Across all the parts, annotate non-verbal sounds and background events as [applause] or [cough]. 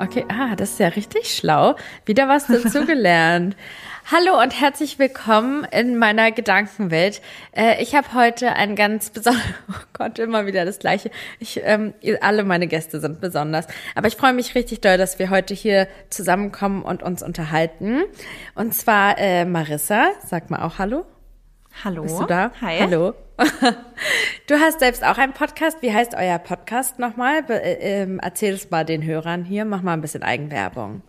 Okay, ah, das ist ja richtig schlau. Wieder was dazugelernt. [laughs] Hallo und herzlich willkommen in meiner Gedankenwelt. Äh, ich habe heute ein ganz besonderes, [laughs] oh Gott, immer wieder das Gleiche. Ich, ähm, alle meine Gäste sind besonders. Aber ich freue mich richtig doll, dass wir heute hier zusammenkommen und uns unterhalten. Und zwar äh, Marissa, sag mal auch Hallo. Hallo. Bist du da? Hi. Hallo. Du hast selbst auch einen Podcast. Wie heißt euer Podcast nochmal? Äh, ähm, erzähl es mal den Hörern hier. Mach mal ein bisschen Eigenwerbung.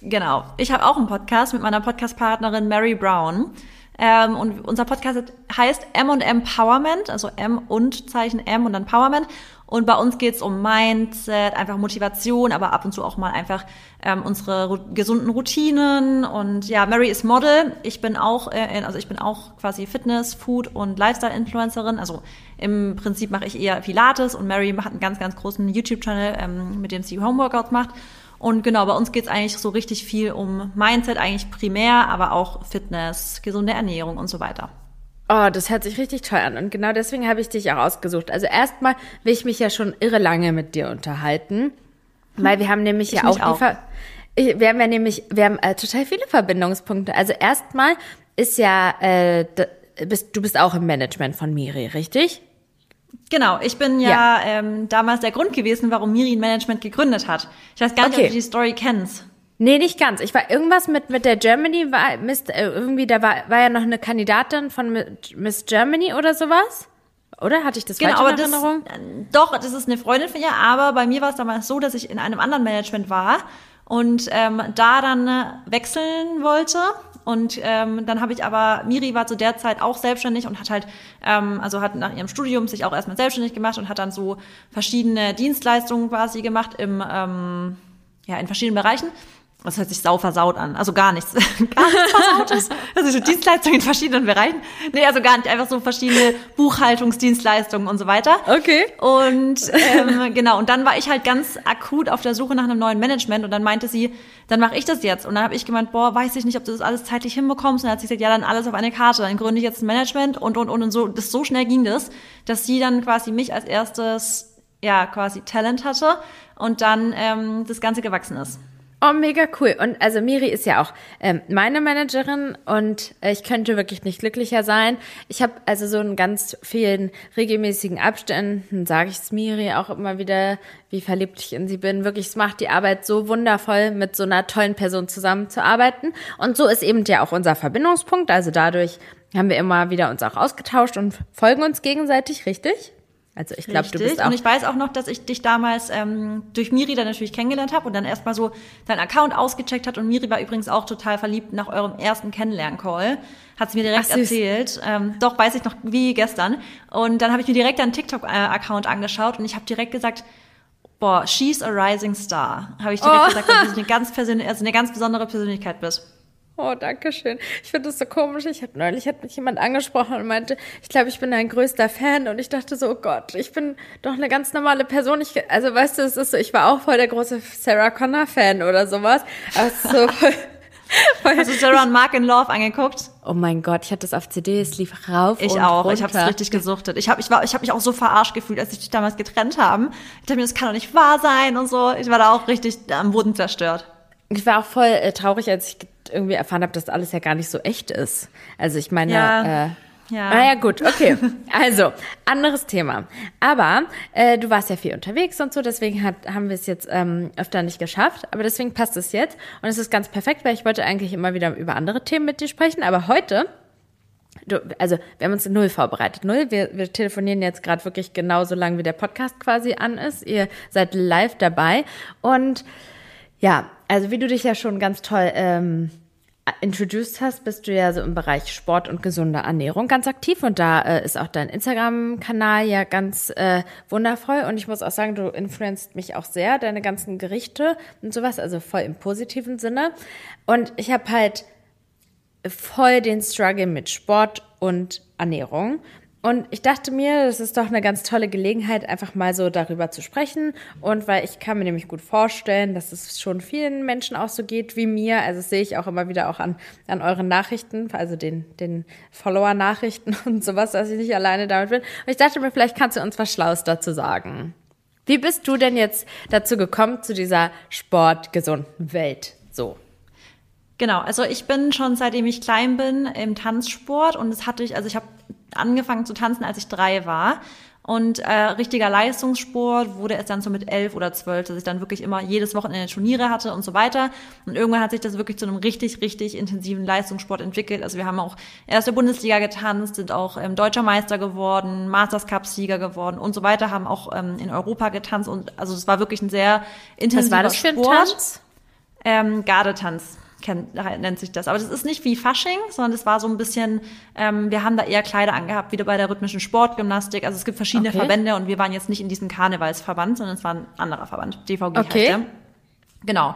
Genau. Ich habe auch einen Podcast mit meiner Podcastpartnerin Mary Brown. Ähm, und unser Podcast heißt M und Empowerment, also M und Zeichen M und dann Empowerment. Und bei uns geht's um Mindset, einfach Motivation, aber ab und zu auch mal einfach ähm, unsere ru gesunden Routinen. Und ja, Mary ist Model. Ich bin auch, äh, also ich bin auch quasi Fitness, Food und Lifestyle-Influencerin. Also im Prinzip mache ich eher Pilates und Mary hat einen ganz, ganz großen YouTube-Channel, ähm, mit dem sie Homeworkouts macht. Und genau, bei uns geht's eigentlich so richtig viel um Mindset, eigentlich primär, aber auch Fitness, gesunde Ernährung und so weiter. Oh, das hört sich richtig toll an. Und genau deswegen habe ich dich auch ausgesucht. Also erstmal will ich mich ja schon irre lange mit dir unterhalten. Weil wir haben nämlich Ich ja auch, auch. Ich- wir haben ja nämlich, wir haben äh, total viele Verbindungspunkte. Also erstmal ist ja, äh, bist, du bist auch im Management von Miri, richtig? Genau, ich bin ja, Ja. Ähm, damals der Grund gewesen, warum Miri ein Management gegründet hat. Ich weiß gar nicht, Okay. ob du die Story kennst. Nee, nicht ganz. Ich war irgendwas mit, mit der Germany, war, Miss, äh, irgendwie, da war, war ja noch eine Kandidatin von Mi- Miss Germany oder sowas. Oder? Hatte ich das Genau, falsch in aber das, Erinnerung? äh, doch, das ist eine Freundin von ihr, aber bei mir war es damals so, dass ich in einem anderen Management war und ähm, da dann äh, wechseln wollte. Und ähm, dann habe ich aber, Miri war zu der Zeit auch selbstständig und hat halt, ähm, also hat nach ihrem Studium sich auch erstmal selbstständig gemacht und hat dann so verschiedene Dienstleistungen quasi gemacht im, ähm, ja, in verschiedenen Bereichen. Das hört sich sau versaut an. Also gar nichts. [laughs] gar nichts Versautes. Also so Dienstleistungen in verschiedenen Bereichen. Nee, also gar nicht. Einfach so verschiedene Buchhaltungsdienstleistungen und so weiter. Okay. Und ähm, [laughs] genau, und dann war ich halt ganz akut auf der Suche nach einem neuen Management und dann meinte sie, dann mache ich das jetzt. Und dann habe ich gemeint, boah, weiß ich nicht, ob du das alles zeitlich hinbekommst. Und dann hat sie gesagt, ja, dann alles auf eine Karte, dann gründe ich jetzt ein Management und und und und so. Das so schnell ging das, dass sie dann quasi mich als erstes, ja, quasi Talent hatte und dann ähm, das Ganze gewachsen ist. Oh, mega cool. Und also Miri ist ja auch ähm, meine Managerin und äh, ich könnte wirklich nicht glücklicher sein. Ich habe also so in ganz vielen regelmäßigen Abständen, sage ich es Miri auch immer wieder, wie verliebt ich in sie bin. Wirklich, es macht die Arbeit so wundervoll, mit so einer tollen Person zusammenzuarbeiten. Und so ist eben ja auch unser Verbindungspunkt. Also dadurch haben wir immer wieder uns auch ausgetauscht und folgen uns gegenseitig, richtig? Also ich glaube, du bist auch Und ich weiß auch noch, dass ich dich damals ähm, durch Miri dann natürlich kennengelernt habe und dann erstmal so deinen Account ausgecheckt hat. Und Miri war übrigens auch total verliebt nach eurem ersten Kennenlern-Call. Hat sie mir direkt Ach, erzählt. Ähm, doch, weiß ich noch wie gestern. Und dann habe ich mir direkt deinen TikTok-Account angeschaut und ich habe direkt gesagt, boah, she's a rising star. Habe ich direkt Oh. gesagt, dass du eine ganz, persönlich, also eine ganz besondere Persönlichkeit bist. Oh, danke schön. Ich finde das so komisch. Ich habe neulich hat mich jemand angesprochen und meinte, ich glaube, ich bin dein größter Fan. Und ich dachte so, oh Gott, ich bin doch eine ganz normale Person. Ich, also weißt du, es ist so, ich war auch voll der große Sarah Connor Fan oder sowas. Aber es ist so voll, [laughs] Hast du Sarah und Mark in Love angeguckt? Oh mein Gott, ich hatte das auf CD, es lief rauf Ich und auch. runter. Ich habe es richtig gesuchtet. Ich habe ich war, ich hab mich auch so verarscht gefühlt, als ich dich damals getrennt haben. Ich dachte mir, das kann doch nicht wahr sein und so. Ich war da auch richtig am Boden zerstört. Ich war auch voll äh, traurig, als ich irgendwie erfahren habe, dass alles ja gar nicht so echt ist. Also ich meine, Ja. äh, Ja. Naja, gut, okay. Also, anderes Thema. Aber äh, du warst ja viel unterwegs und so, deswegen hat, haben wir es jetzt ähm, öfter nicht geschafft. Aber deswegen passt es jetzt. Und es ist ganz perfekt, weil ich wollte eigentlich immer wieder über andere Themen mit dir sprechen. Aber heute, du, also wir haben uns null vorbereitet. Null. Wir, wir telefonieren jetzt gerade wirklich genauso lang, wie der Podcast quasi an ist. Ihr seid live dabei. Und ja, also wie du dich ja schon ganz toll ähm, introduced hast, bist du ja so im Bereich Sport und gesunde Ernährung ganz aktiv und da äh, ist auch dein Instagram-Kanal ja ganz äh, wundervoll und ich muss auch sagen, du influenzt mich auch sehr, deine ganzen Gerichte und sowas, also voll im positiven Sinne und ich habe halt voll den Struggle mit Sport und Ernährung. Und ich dachte mir, das ist doch eine ganz tolle Gelegenheit, einfach mal so darüber zu sprechen. Und weil ich kann mir nämlich gut vorstellen, dass es schon vielen Menschen auch so geht wie mir. Also das sehe ich auch immer wieder auch an, an euren Nachrichten, also den, den Follower-Nachrichten [laughs] und sowas, dass ich nicht alleine damit bin. Und ich dachte mir, vielleicht kannst du uns was Schlaues dazu sagen. Wie bist du denn jetzt dazu gekommen, zu dieser sportgesunden Welt? So. Genau, also ich bin schon seitdem ich klein bin im Tanzsport und das hatte ich, also ich habe angefangen zu tanzen, als ich drei war. Und äh, richtiger Leistungssport wurde es dann so mit elf oder zwölf, dass ich dann wirklich immer jedes Wochenende Turniere hatte und so weiter. Und irgendwann hat sich das wirklich zu einem richtig, richtig intensiven Leistungssport entwickelt. Also wir haben auch erste Bundesliga getanzt, sind auch ähm, deutscher Meister geworden, Masters Cup Sieger geworden und so weiter, haben auch ähm, in Europa getanzt und also es war wirklich ein sehr intensiver Was war das für ein Sport. Tanz? Ähm, Gardetanz kennt, nennt sich das. Aber das ist nicht wie Fasching, sondern das war so ein bisschen, ähm, wir haben da eher Kleider angehabt, wieder bei der rhythmischen Sportgymnastik. Also es gibt verschiedene Okay. Verbände und wir waren jetzt nicht in diesem Karnevalsverband, sondern es war ein anderer Verband. DVG Okay. heißt der. Genau.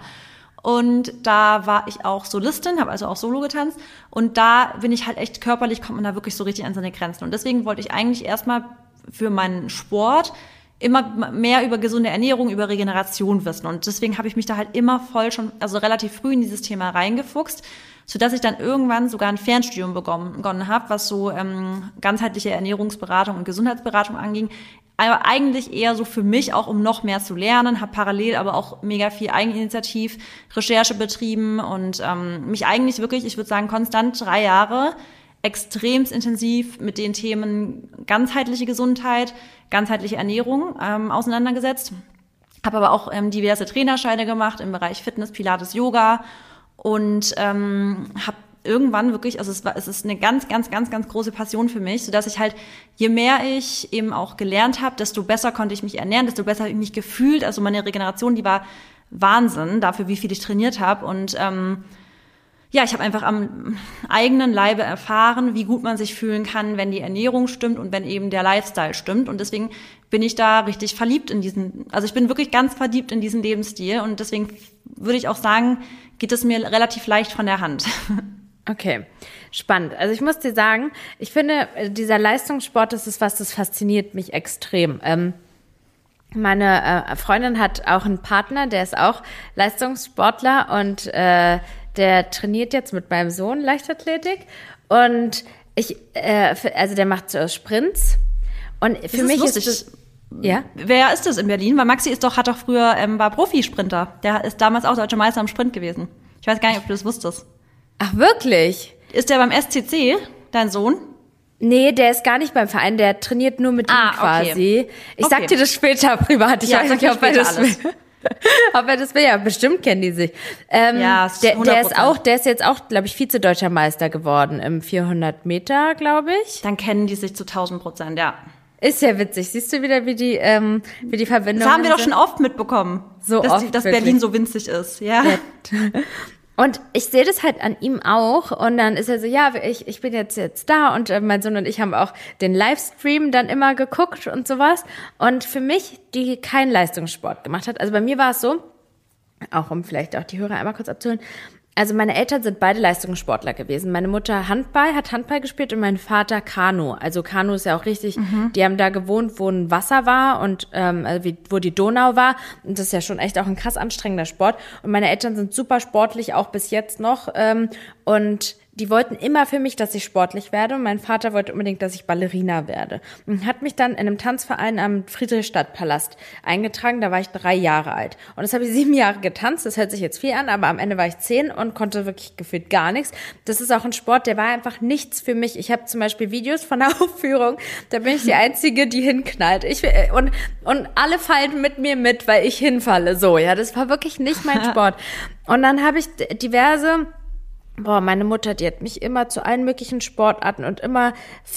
Und da war ich auch Solistin, habe also auch Solo getanzt. Und da bin ich halt echt körperlich, kommt man da wirklich so richtig an seine Grenzen. Und deswegen wollte ich eigentlich erstmal für meinen Sport immer mehr über gesunde Ernährung, über Regeneration wissen. Und deswegen habe ich mich da halt immer voll schon, also relativ früh in dieses Thema reingefuchst, sodass ich dann irgendwann sogar ein Fernstudium begonnen, habe, was so ähm, ganzheitliche Ernährungsberatung und Gesundheitsberatung anging. Aber eigentlich eher so für mich auch, um noch mehr zu lernen, habe parallel aber auch mega viel Eigeninitiativ, Recherche betrieben und ähm, mich eigentlich wirklich, ich würde sagen, konstant drei Jahre extremst intensiv mit den Themen ganzheitliche Gesundheit, ganzheitliche Ernährung ähm, auseinandergesetzt. Habe aber auch ähm, diverse Trainerscheine gemacht im Bereich Fitness, Pilates, Yoga und ähm, habe irgendwann wirklich, also es war, es ist eine ganz, ganz, ganz, ganz große Passion für mich, sodass ich halt, je mehr ich eben auch gelernt habe, desto besser konnte ich mich ernähren, desto besser habe ich mich gefühlt. Also meine Regeneration, die war Wahnsinn dafür, wie viel ich trainiert habe und ähm, ja, ich habe einfach am eigenen Leibe erfahren, wie gut man sich fühlen kann, wenn die Ernährung stimmt und wenn eben der Lifestyle stimmt. Und deswegen bin ich da richtig verliebt in diesen, also ich bin wirklich ganz verliebt in diesen Lebensstil und deswegen würde ich auch sagen, geht es mir relativ leicht von der Hand. [laughs] Okay, spannend. Also ich muss dir sagen, ich finde, äh, dieser Leistungssport, das ist was, das fasziniert mich extrem. Ähm, meine äh, Freundin hat auch einen Partner, der ist auch Leistungssportler und äh, der trainiert jetzt mit meinem Sohn Leichtathletik und ich, äh, also der macht so Sprints und für ist mich lustig. ist es, ja. Wer ist das in Berlin? Weil Maxi ist doch, hat doch früher, ähm, war Profisprinter. Der ist damals auch deutscher Meister im Sprint gewesen. Ich weiß gar nicht, ob du das wusstest. Ach wirklich? Ist der beim SCC, dein Sohn? Nee, der ist gar nicht beim Verein, der trainiert nur mit Ah, ihm quasi. okay. Ich Okay. sag dir das später [laughs] privat. Ich Ja, weiß nicht, ob er das alles. [laughs] will. ob er das will, ja, bestimmt kennen die sich. Ähm, Ja, der, der ist 100%. auch, der ist jetzt auch, glaube ich, Vize-Deutscher Meister geworden im 400 Meter, glaube ich. Dann kennen die sich zu 1000 Prozent, ja. Ist ja witzig. Siehst du wieder, wie die, ähm, wie die Verbindung Das haben wir doch schon oft mitbekommen. So dass, die, oft, dass wirklich. Berlin so winzig ist, ja. [laughs] Und ich sehe das halt an ihm auch. Und dann ist er so, ja, ich, ich bin jetzt jetzt da. Und äh, mein Sohn und ich haben auch den Livestream dann immer geguckt und sowas. Und für mich, die keinen Leistungssport gemacht hat, also bei mir war es so, auch um vielleicht auch die Hörer einmal kurz abzuholen. Also meine Eltern sind beide Leistungssportler gewesen. Meine Mutter Handball, hat Handball gespielt und mein Vater Kanu. Also Kanu ist ja auch richtig, die haben da gewohnt, wo ein Wasser war und ähm, also wie, wo die Donau war. Und das ist ja schon echt auch ein krass anstrengender Sport. Und meine Eltern sind super sportlich, auch bis jetzt noch. Ähm, und die wollten immer für mich, dass ich sportlich werde. Und mein Vater wollte unbedingt, dass ich Ballerina werde. Und hat mich dann in einem Tanzverein am Friedrichstadtpalast eingetragen. Da war ich drei Jahre alt. Und das habe ich [laughs] sieben Jahre getanzt. Das hört sich jetzt viel an, aber am Ende war ich zehn und konnte wirklich gefühlt gar nichts. Das ist auch ein Sport, der war einfach nichts für mich. Ich habe zum Beispiel Videos von der [laughs] Aufführung. Da bin ich die Einzige, die hinknallt. Ich, äh, und, und alle fallen mit mir mit, weil ich hinfalle. So, ja, das war wirklich nicht mein [laughs] Sport. Und dann habe ich diverse Boah, meine Mutter, die hat mich immer zu allen möglichen Sportarten und immer,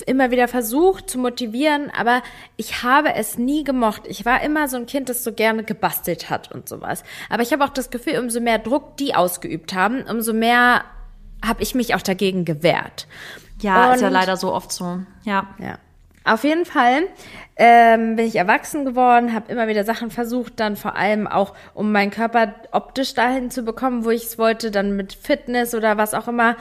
immer wieder versucht zu motivieren, aber ich habe es nie gemocht. Ich war immer so ein Kind, das so gerne gebastelt hat und sowas. Aber ich habe auch das Gefühl, umso mehr Druck die ausgeübt haben, umso mehr habe ich mich auch dagegen gewehrt. Ja, ist ja Und- leider so oft so. Ja. ja. Auf jeden Fall ähm, bin ich erwachsen geworden, habe immer wieder Sachen versucht, dann vor allem auch, um meinen Körper optisch dahin zu bekommen, wo ich es wollte, dann mit Fitness oder was auch immer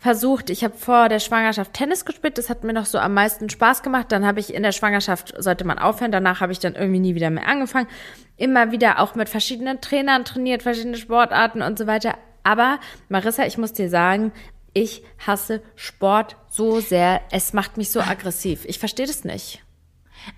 versucht. Ich habe vor der Schwangerschaft Tennis gespielt, das hat mir noch so am meisten Spaß gemacht. Dann habe ich in der Schwangerschaft, sollte man aufhören, danach habe ich dann irgendwie nie wieder mehr angefangen. Immer wieder auch mit verschiedenen Trainern trainiert, verschiedene Sportarten und so weiter. Aber Marissa, ich muss dir sagen, ich hasse Sport so sehr. Es macht mich so aggressiv. Ich verstehe das nicht.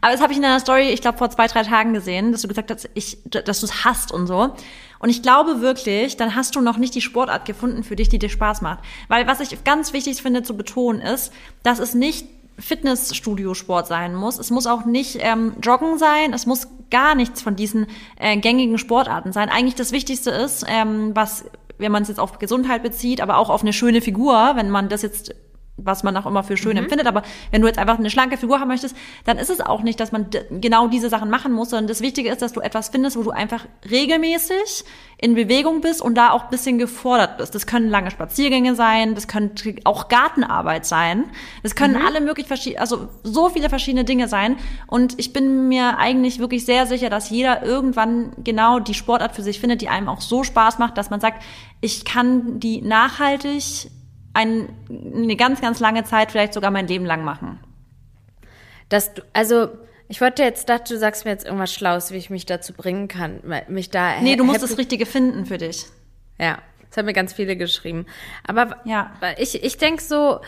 Aber das habe ich in deiner Story, ich glaube, vor zwei, drei Tagen gesehen, dass du gesagt hast, ich, dass du es hast und so. Und ich glaube wirklich, dann hast du noch nicht die Sportart gefunden für dich, die dir Spaß macht. Weil was ich ganz wichtig finde zu betonen ist, dass es nicht Fitnessstudio-Sport sein muss. Es muss auch nicht ähm, Joggen sein. Es muss gar nichts von diesen äh, gängigen Sportarten sein. Eigentlich das Wichtigste ist, ähm, was wenn man es jetzt auf Gesundheit bezieht, aber auch auf eine schöne Figur, wenn man das jetzt was man auch immer für schön mhm. empfindet. Aber wenn du jetzt einfach eine schlanke Figur haben möchtest, dann ist es auch nicht, dass man genau diese Sachen machen muss, sondern das Wichtige ist, dass du etwas findest, wo du einfach regelmäßig in Bewegung bist und da auch bisschen gefordert bist. Das können lange Spaziergänge sein, das könnte auch Gartenarbeit sein, das können mhm. alle möglich verschiedene, also so viele verschiedene Dinge sein. Und ich bin mir eigentlich wirklich sehr sicher, dass jeder irgendwann genau die Sportart für sich findet, die einem auch so Spaß macht, dass man sagt, ich kann die nachhaltig ein, eine ganz, ganz lange Zeit, vielleicht sogar mein Leben lang machen. Dass du, also ich wollte jetzt, dachte, du sagst mir jetzt irgendwas Schlaues, wie ich mich dazu bringen kann, mich da. Nee, du musst das Richtige finden für dich. Ja, das haben mir ganz viele geschrieben. Aber ja. ich, ich denke so,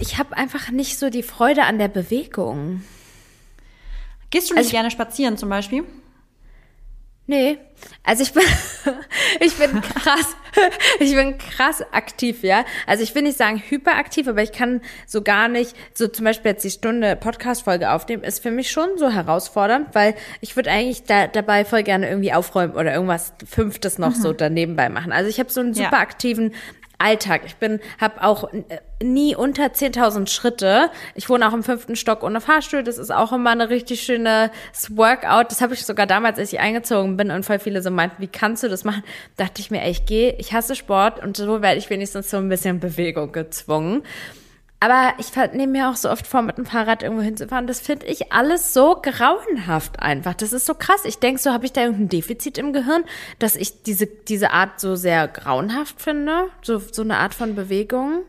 ich habe einfach nicht so die Freude an der Bewegung. Gehst du nicht also, gerne spazieren zum Beispiel? Nee, also ich bin, [laughs] ich bin krass, [laughs] ich bin krass aktiv, ja. Also ich will nicht sagen hyperaktiv, aber ich kann so gar nicht, so zum Beispiel jetzt die Stunde Podcast-Folge aufnehmen, ist für mich schon so herausfordernd, weil ich würde eigentlich da, dabei voll gerne irgendwie aufräumen oder irgendwas Fünftes noch mhm. so daneben bei machen. Also ich habe so einen super aktiven Alltag. Ich bin, habe auch äh, nie unter 10.000 Schritte. Ich wohne auch im fünften Stock ohne Fahrstuhl. Das ist auch immer eine richtig schöne Workout. Das habe ich sogar damals, als ich eingezogen bin und voll viele so meinten, wie kannst du das machen? Dachte ich mir, ey, ich gehe, ich hasse Sport und so werde ich wenigstens so ein bisschen Bewegung gezwungen. Aber ich nehme mir auch so oft vor, mit dem Fahrrad irgendwo hinzufahren. Das finde ich alles so grauenhaft einfach. Das ist so krass. Ich denke, so habe ich da irgendein Defizit im Gehirn, dass ich diese, diese Art so sehr grauenhaft finde. So, so eine Art von Bewegung.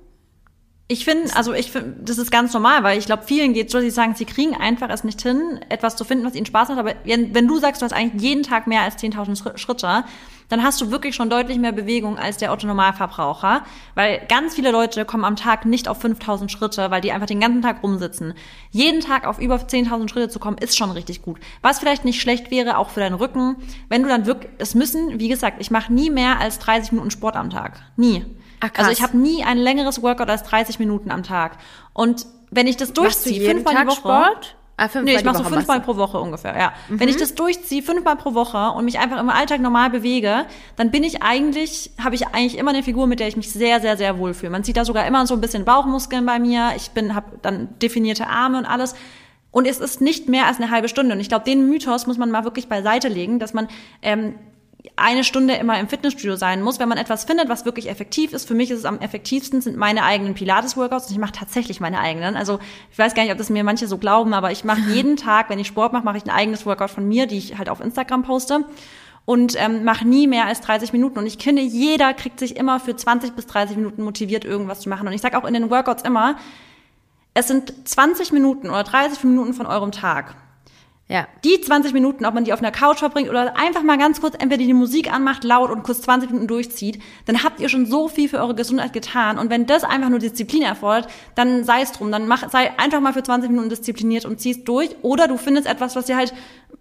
Ich finde, also ich finde, das ist ganz normal, weil ich glaube, vielen geht so, dass sie sagen, sie kriegen einfach es nicht hin, etwas zu finden, was ihnen Spaß macht. Aber wenn, wenn du sagst, du hast eigentlich jeden Tag mehr als 10.000 Schritte, dann hast du wirklich schon deutlich mehr Bewegung als der Autonormalverbraucher, weil ganz viele Leute kommen am Tag nicht auf 5000 Schritte, weil die einfach den ganzen Tag rumsitzen. Jeden Tag auf über 10.000 Schritte zu kommen, ist schon richtig gut. Was vielleicht nicht schlecht wäre, auch für deinen Rücken, wenn du dann wirklich, es müssen, wie gesagt, ich mache nie mehr als 30 Minuten Sport am Tag. Nie. Ach, also ich habe nie ein längeres Workout als 30 Minuten am Tag. Und wenn ich das durchziehe, fünfmal die Woche, Sport? Ah, nee, ich mache so fünfmal pro Woche ungefähr, ja. Mhm. Wenn ich das durchziehe, fünfmal pro Woche und mich einfach im Alltag normal bewege, dann bin ich eigentlich, habe ich eigentlich immer eine Figur, mit der ich mich sehr, sehr, sehr wohl fühle. Man sieht da sogar immer so ein bisschen Bauchmuskeln bei mir. Ich bin, habe dann definierte Arme und alles. Und es ist nicht mehr als eine halbe Stunde. Und ich glaube, den Mythos muss man mal wirklich beiseite legen, dass man ähm, eine Stunde immer im Fitnessstudio sein muss, wenn man etwas findet, was wirklich effektiv ist. Für mich ist es am effektivsten, sind meine eigenen Pilates-Workouts. Und ich mache tatsächlich meine eigenen. Also ich weiß gar nicht, ob das mir manche so glauben, aber ich mache [laughs] jeden Tag, wenn ich Sport mache, mache ich ein eigenes Workout von mir, die ich halt auf Instagram poste. Und ähm, mache nie mehr als 30 Minuten. Und ich finde, jeder kriegt sich immer für 20 bis 30 Minuten motiviert, irgendwas zu machen. Und ich sage auch in den Workouts immer, es sind 20 Minuten oder 30 Minuten von eurem Tag. Ja. Die 20 Minuten, ob man die auf einer Couch verbringt oder einfach mal ganz kurz entweder die Musik anmacht, laut und kurz 20 Minuten durchzieht, dann habt ihr schon so viel für eure Gesundheit getan. Und wenn das einfach nur Disziplin erfordert, dann sei es drum. Dann mach, sei einfach mal für 20 Minuten diszipliniert und ziehst durch. Oder du findest etwas, was dir halt,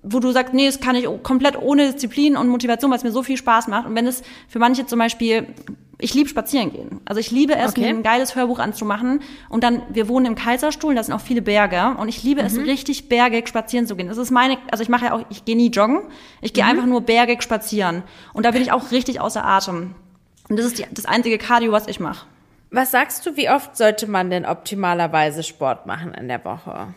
wo du sagst, nee, das kann ich komplett ohne Disziplin und Motivation, weil es mir so viel Spaß macht. Und wenn es für manche zum Beispiel ich liebe spazieren gehen. Also ich liebe es, okay. mir ein geiles Hörbuch anzumachen. Und dann, wir wohnen im Kaiserstuhl, da sind auch viele Berge. Und ich liebe mhm. es, richtig bergig spazieren zu gehen. Das ist meine, also ich mache ja auch, ich gehe nie joggen. Ich gehe mhm. einfach nur bergig spazieren. Und da bin ich auch richtig außer Atem. Und das ist die, das einzige Cardio, was ich mache. Was sagst du, wie oft sollte man denn optimalerweise Sport machen in der Woche?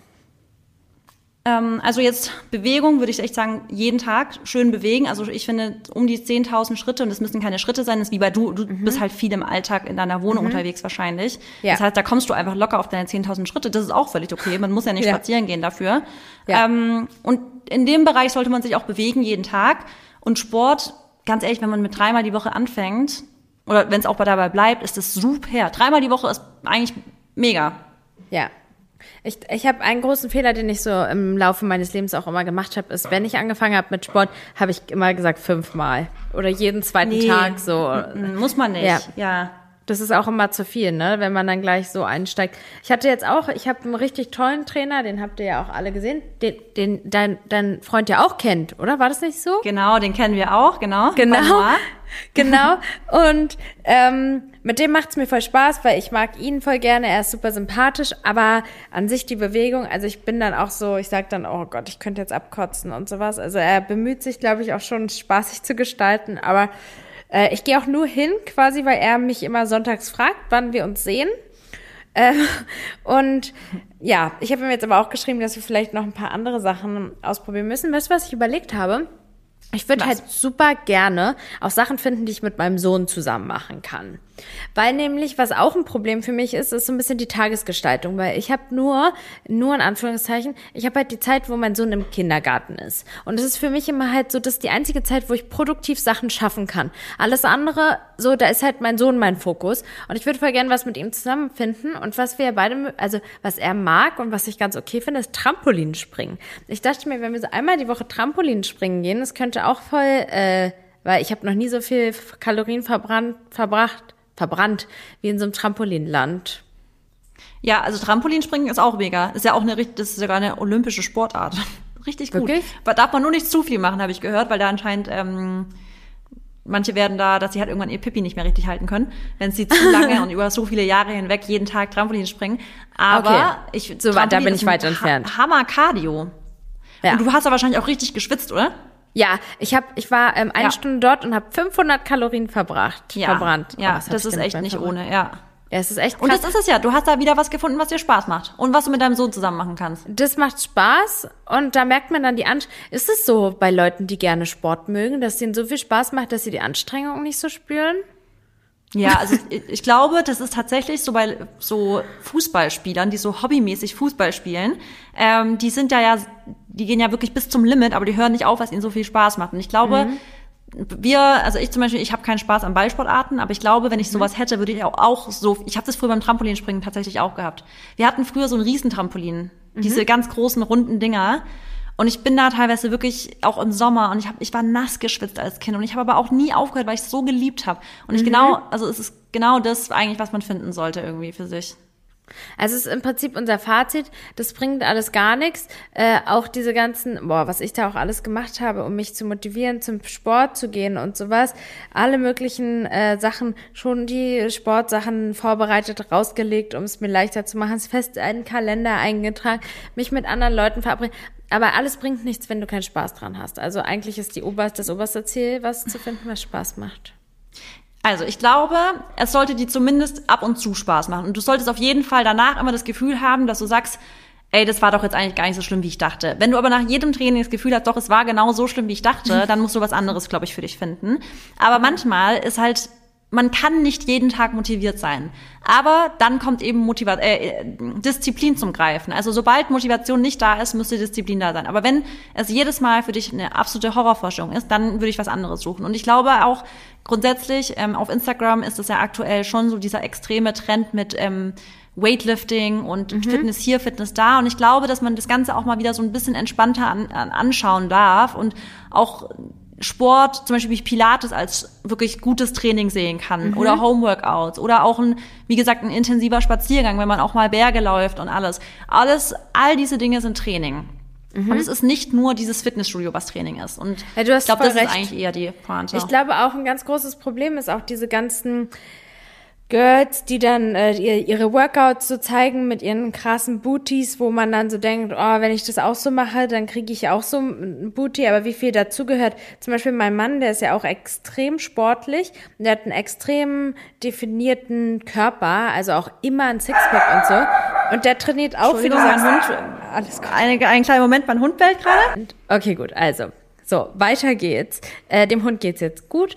Ähm, also jetzt Bewegung würde ich echt sagen, jeden Tag schön bewegen. Also ich finde um die 10.000 Schritte und das müssen keine Schritte sein, das ist wie bei du, du mhm. bist halt viel im Alltag in deiner Wohnung mhm. unterwegs wahrscheinlich. Ja. Das heißt, da kommst du einfach locker auf deine 10.000 Schritte. Das ist auch völlig okay. Man muss ja nicht ja. spazieren gehen dafür. Ja. Ähm, und in dem Bereich sollte man sich auch bewegen jeden Tag. Und Sport, ganz ehrlich, wenn man mit dreimal die Woche anfängt oder wenn es auch dabei bleibt, ist das super. Dreimal die Woche ist eigentlich mega. Ja, ich, ich habe einen großen Fehler, den ich so im Laufe meines Lebens auch immer gemacht habe, ist, wenn ich angefangen habe mit Sport, habe ich immer gesagt fünfmal oder jeden zweiten nee, Tag so. Muss man nicht, ja. ja. Das ist auch immer zu viel, ne? Wenn man dann gleich so einsteigt. Ich hatte jetzt auch, ich habe einen richtig tollen Trainer, den habt ihr ja auch alle gesehen, den, den dein, dein Freund ja auch kennt, oder? War das nicht so? Genau, den kennen wir auch, genau. Genau. [laughs] genau. Und ähm, mit dem macht's mir voll Spaß, weil ich mag ihn voll gerne, er ist super sympathisch, aber an sich die Bewegung, also ich bin dann auch so, ich sag dann, oh Gott, ich könnte jetzt abkotzen und sowas. Also er bemüht sich, glaube ich, auch schon spaßig zu gestalten, aber äh, ich gehe auch nur hin, quasi, weil er mich immer sonntags fragt, wann wir uns sehen. Äh, [laughs] und ja, ich habe ihm jetzt aber auch geschrieben, dass wir vielleicht noch ein paar andere Sachen ausprobieren müssen. Weißt du, was ich überlegt habe? Ich würde halt super gerne auch Sachen finden, die ich mit meinem Sohn zusammen machen kann. Weil nämlich, was auch ein Problem für mich ist, ist so ein bisschen die Tagesgestaltung, weil ich habe nur, nur in Anführungszeichen, ich habe halt die Zeit, wo mein Sohn im Kindergarten ist. Und es ist für mich immer halt so, das ist die einzige Zeit, wo ich produktiv Sachen schaffen kann. Alles andere, so, da ist halt mein Sohn mein Fokus. Und ich würde voll gerne was mit ihm zusammenfinden. Und was wir beide, also was er mag und was ich ganz okay finde, ist Trampolinspringen. Ich dachte mir, wenn wir so einmal die Woche Trampolinspringen gehen, das könnte auch voll, äh, weil ich habe noch nie so viel Kalorien verbrannt, verbracht verbrannt, wie in so einem Trampolinland. Ja, also Trampolinspringen ist auch mega. Ist ja auch eine, das ist sogar eine olympische Sportart. [laughs] Richtig gut. Wirklich? Darf man nur nicht zu viel machen, habe ich gehört, weil da anscheinend ähm, manche werden da, dass sie halt irgendwann ihr Pipi nicht mehr richtig halten können, wenn sie zu lange [laughs] und über so viele Jahre hinweg jeden Tag Trampolin springen. Aber okay. ich so weit, da bin ich weit entfernt. Hammer Cardio. Ja. Und du hast da wahrscheinlich auch richtig geschwitzt, oder? Ja, ich habe, ich war ähm, eine ja. Stunde dort und habe 500 Kalorien verbracht, ja. verbrannt. Ja, oh, das ist echt nicht verbracht? ohne, ja. Ja, es ist echt krass. Und das ist es ja. Du hast da wieder was gefunden, was dir Spaß macht. Und was du mit deinem Sohn zusammen machen kannst. Das macht Spaß. Und da merkt man dann die Anstrengung. Ist es so bei Leuten, die gerne Sport mögen, dass denen so viel Spaß macht, dass sie die Anstrengung nicht so spüren? Ja, also ich, ich glaube, das ist tatsächlich so bei so Fußballspielern, die so hobbymäßig Fußball spielen, ähm, die sind ja ja, die gehen ja wirklich bis zum Limit, aber die hören nicht auf, was ihnen so viel Spaß macht. Und ich glaube, mhm. wir, also ich zum Beispiel, ich habe keinen Spaß an Ballsportarten, aber ich glaube, wenn ich mhm. sowas hätte, würde ich auch, auch so, ich habe das früher beim Trampolinspringen tatsächlich auch gehabt. Wir hatten früher so ein Riesentrampolin, mhm. diese ganz großen runden Dinger. Und ich bin da teilweise wirklich auch im Sommer und ich hab, ich war nass geschwitzt als Kind und ich habe aber auch nie aufgehört, weil ich es so geliebt habe. Und ich mhm. genau, also es ist genau das eigentlich, was man finden sollte irgendwie für sich. Also es ist im Prinzip unser Fazit, das bringt alles gar nichts. Äh, auch diese ganzen, boah, was ich da auch alles gemacht habe, um mich zu motivieren, zum Sport zu gehen und sowas. Alle möglichen äh, Sachen, schon die Sportsachen vorbereitet, rausgelegt, um es mir leichter zu machen, es fest einen Kalender eingetragen, mich mit anderen Leuten verabreden. Aber alles bringt nichts, wenn du keinen Spaß dran hast. Also eigentlich ist die oberste, das oberste Ziel, was zu finden, was Spaß macht. Also ich glaube, es sollte dir zumindest ab und zu Spaß machen. Und du solltest auf jeden Fall danach immer das Gefühl haben, dass du sagst, ey, das war doch jetzt eigentlich gar nicht so schlimm, wie ich dachte. Wenn du aber nach jedem Training das Gefühl hast, doch, es war genau so schlimm, wie ich dachte, dann musst du was anderes, glaube ich, für dich finden. Aber manchmal ist halt man kann nicht jeden Tag motiviert sein. Aber dann kommt eben Motiva äh, Disziplin zum Greifen. Also sobald Motivation nicht da ist, müsste Disziplin da sein. Aber wenn es jedes Mal für dich eine absolute Horrorforschung ist, dann würde ich was anderes suchen. Und ich glaube auch grundsätzlich, ähm, auf Instagram ist es ja aktuell schon so dieser extreme Trend mit ähm, Weightlifting und mhm. Fitness hier, Fitness da. Und ich glaube, dass man das Ganze auch mal wieder so ein bisschen entspannter an, an anschauen darf und auch Sport, zum Beispiel wie ich Pilates als wirklich gutes Training sehen kann mhm. oder Homeworkouts oder auch ein, wie gesagt, ein intensiver Spaziergang, wenn man auch mal Berge läuft und alles. Alles, all diese Dinge sind Training. Mhm. Und es ist nicht nur dieses Fitnessstudio, was Training ist. Und ja, ich glaube, das recht. ist eigentlich eher die Pointe. Ich glaube auch ein ganz großes Problem ist auch diese ganzen Girls, die dann äh, ihre Workouts so zeigen mit ihren krassen Booties, wo man dann so denkt, oh, wenn ich das auch so mache, dann kriege ich auch so ein Booty. Aber wie viel dazugehört? Zum Beispiel mein Mann, der ist ja auch extrem sportlich. Der hat einen extrem definierten Körper, also auch immer ein Sixpack und so. Und der trainiert auch, wie du sagst. Hund, alles gut. Eine, einen kleinen Moment, mein Hund bellt gerade. Okay, gut. Also, so, weiter geht's. Äh, dem Hund geht's jetzt gut.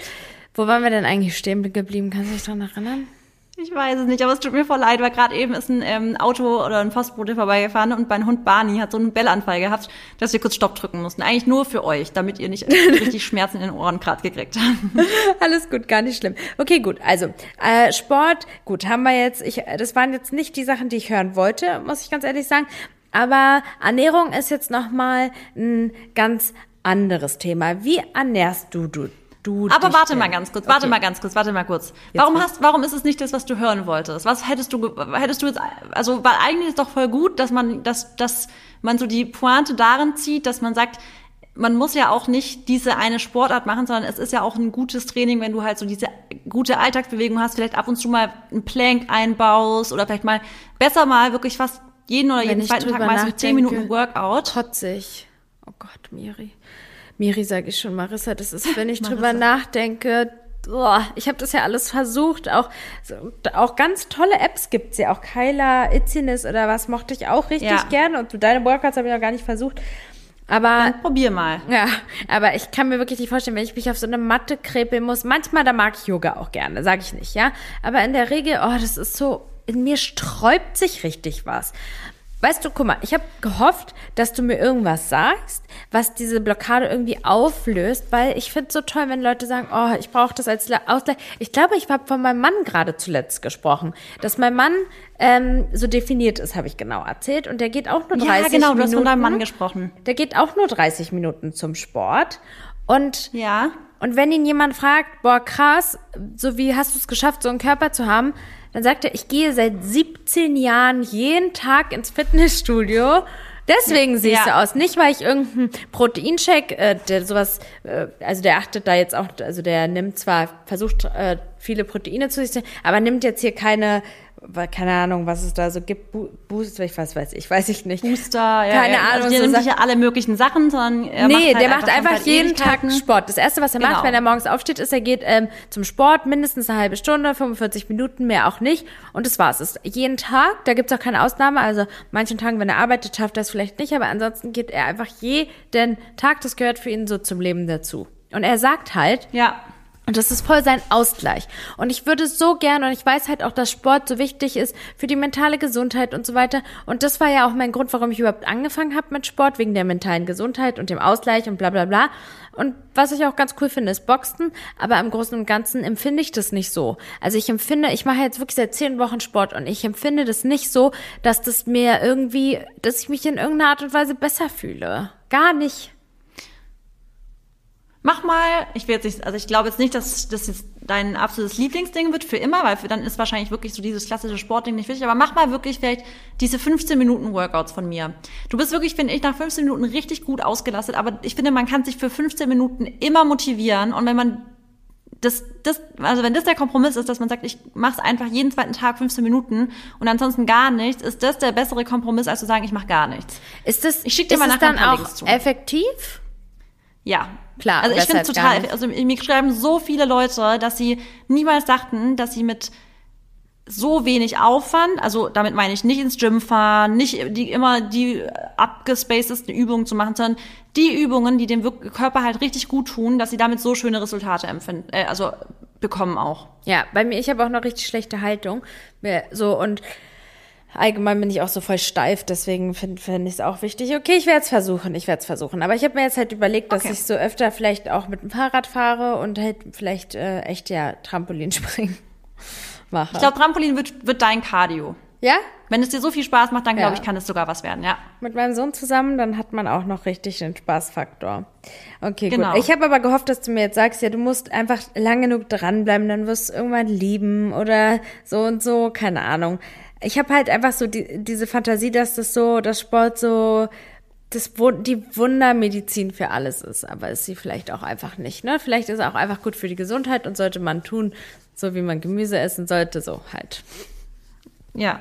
Wo waren wir denn eigentlich stehen geblieben? Kannst du dich daran erinnern? Ich weiß es nicht, aber es tut mir voll leid, weil gerade eben ist ein ähm, Auto oder ein Postbote vorbeigefahren und mein Hund Barney hat so einen Bellanfall gehabt, dass wir kurz Stopp drücken mussten. Eigentlich nur für euch, damit ihr nicht [laughs] richtig Schmerzen in den Ohren gerade gekriegt habt. [laughs] Alles gut, gar nicht schlimm. Okay, gut. Also äh, Sport, gut, haben wir jetzt. Ich, das waren jetzt nicht die Sachen, die ich hören wollte, muss ich ganz ehrlich sagen. Aber Ernährung ist jetzt noch mal ein ganz anderes Thema. Wie ernährst du, du du. Aber warte mal ganz kurz, warte Okay. mal ganz kurz, warte mal kurz. Warum hast, warum ist es nicht das, was du hören wolltest? Was hättest du, hättest du jetzt, also, weil eigentlich ist doch voll gut, dass man, dass, dass man so die Pointe darin zieht, dass man sagt, man muss ja auch nicht diese eine Sportart machen, sondern es ist ja auch ein gutes Training, wenn du halt so diese gute Alltagsbewegung hast, vielleicht ab und zu mal einen Plank einbaust oder vielleicht mal besser mal wirklich fast jeden oder jeden zweiten Tag mal so 10 nachdenke, Minuten Workout. Kotzig. Oh Gott, Miri. Miri sage ich schon, Marissa, das ist, wenn ich [laughs] drüber nachdenke, boah, ich habe das ja alles versucht, auch, so, auch ganz tolle Apps gibt's ja, auch Kyla, Itziness oder was mochte ich auch richtig Ja. gerne und deine Workouts habe ich noch gar nicht versucht. Aber Probier mal. ja, aber ich kann mir wirklich nicht vorstellen, wenn ich mich auf so eine Matte krepeln muss. Manchmal, da mag ich Yoga auch gerne, sage ich nicht, ja. Aber in der Regel, oh, das ist so, in mir sträubt sich richtig was. Weißt du, guck mal, ich habe gehofft, dass du mir irgendwas sagst, was diese Blockade irgendwie auflöst, weil ich finde es so toll, wenn Leute sagen, oh, ich brauche das als Ausgleich. Ich glaube, ich habe von meinem Mann gerade zuletzt gesprochen, dass mein Mann ähm, so definiert ist, habe ich genau erzählt. Und der geht auch nur 30 Ja, genau, du Minuten. hast von deinem Mann gesprochen. Der geht auch nur 30 Minuten zum Sport. Und, Ja. und wenn ihn jemand fragt, boah, krass, so wie hast du es geschafft, so einen Körper zu haben, dann sagt er, ich gehe seit 17 Jahren jeden Tag ins Fitnessstudio. Deswegen siehst Ja. du aus. Nicht, weil ich irgendeinen Proteinshake, äh, der sowas, äh, also der achtet da jetzt auch, also der nimmt zwar, versucht äh, viele Proteine zu sich, zu- aber nimmt jetzt hier keine, keine Ahnung, was es da so gibt, Bu- Boost, ich weiß, weiß ich, weiß ich nicht. Booster, ja, Keine ja. Ahnung, Also, der so nimmt nicht alle möglichen Sachen, sondern er nee, macht halt der macht einfach halt jeden Tag Ewigkeiten. Sport. Das erste, was er macht, Genau. wenn er morgens aufsteht, ist, er geht ähm, zum Sport, mindestens eine halbe Stunde, 45 Minuten, mehr auch nicht. Und das war's. Es ist jeden Tag, da gibt's auch keine Ausnahme. Also manchen Tagen, wenn er arbeitet, schafft er es vielleicht nicht, aber ansonsten geht er einfach jeden Tag, das gehört für ihn so zum Leben dazu. Und er sagt halt, Ja. Und das ist voll sein Ausgleich. Und ich würde so gerne, und ich weiß halt auch, dass Sport so wichtig ist für die mentale Gesundheit und so weiter. Und das war ja auch mein Grund, warum ich überhaupt angefangen habe mit Sport, wegen der mentalen Gesundheit und dem Ausgleich und bla bla bla. Und was ich auch ganz cool finde, ist Boxen. Aber im Großen und Ganzen empfinde ich das nicht so. Also ich empfinde, ich mache jetzt wirklich seit zehn Wochen Sport und ich empfinde das nicht so, dass das mir irgendwie, dass ich mich in irgendeiner Art und Weise besser fühle. Gar nicht. Mach mal, ich will jetzt nicht, also ich glaube jetzt nicht, dass das jetzt dein absolutes Lieblingsding wird für immer, weil für dann ist wahrscheinlich wirklich so dieses klassische Sportding nicht wichtig, aber mach mal wirklich vielleicht diese 15 Minuten Workouts von mir. Du bist wirklich, finde ich, nach 15 Minuten richtig gut ausgelastet, aber ich finde, man kann sich für 15 Minuten immer motivieren und wenn man das, das, also wenn das der Kompromiss ist, dass man sagt, ich mach's einfach jeden zweiten Tag 15 Minuten und ansonsten gar nichts, ist das der bessere Kompromiss, als zu sagen, ich mache gar nichts. Ist das, Ich schick dir ist mal es nachher dann auch zu. effektiv? Ja. Klar, Also ich finde gar total, also mir schreiben so viele Leute, dass sie niemals dachten, dass sie mit so wenig Aufwand, also damit meine ich nicht ins Gym fahren, nicht die immer die abgespacedesten Übungen zu machen, sondern die Übungen, die dem Körper halt richtig gut tun, dass sie damit so schöne Resultate empfinden, äh, also bekommen auch. Ja, bei mir, ich habe auch noch richtig schlechte Haltung. Mir- So und allgemein bin ich auch so voll steif, deswegen finde find ich es auch wichtig. Okay, ich werde es versuchen, ich werde es versuchen. Aber ich habe mir jetzt halt überlegt, dass Okay. ich so öfter vielleicht auch mit dem Fahrrad fahre und halt vielleicht äh, echt ja Trampolinspringen [laughs] mache. Ich glaube, Trampolin wird, wird dein Cardio. ja? Wenn es dir so viel Spaß macht, dann glaube Ja. ich, kann es sogar was werden, ja. Mit meinem Sohn zusammen, dann hat man auch noch richtig den Spaßfaktor. Okay, Genau. gut. Ich habe aber gehofft, dass du mir jetzt sagst, ja, du musst einfach lang genug dranbleiben, dann wirst du irgendwann lieben oder so und so, keine Ahnung. Ich habe halt einfach so die, diese Fantasie, dass das so, dass Sport so das, die Wundermedizin für alles ist, aber ist sie vielleicht auch einfach nicht, ne? Vielleicht ist es auch einfach gut für die Gesundheit und sollte man tun, so wie man Gemüse essen sollte, so halt. Ja.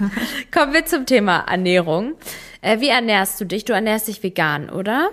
[laughs] Kommen wir zum Thema Ernährung. Äh, wie ernährst du dich? Du ernährst dich vegan, oder?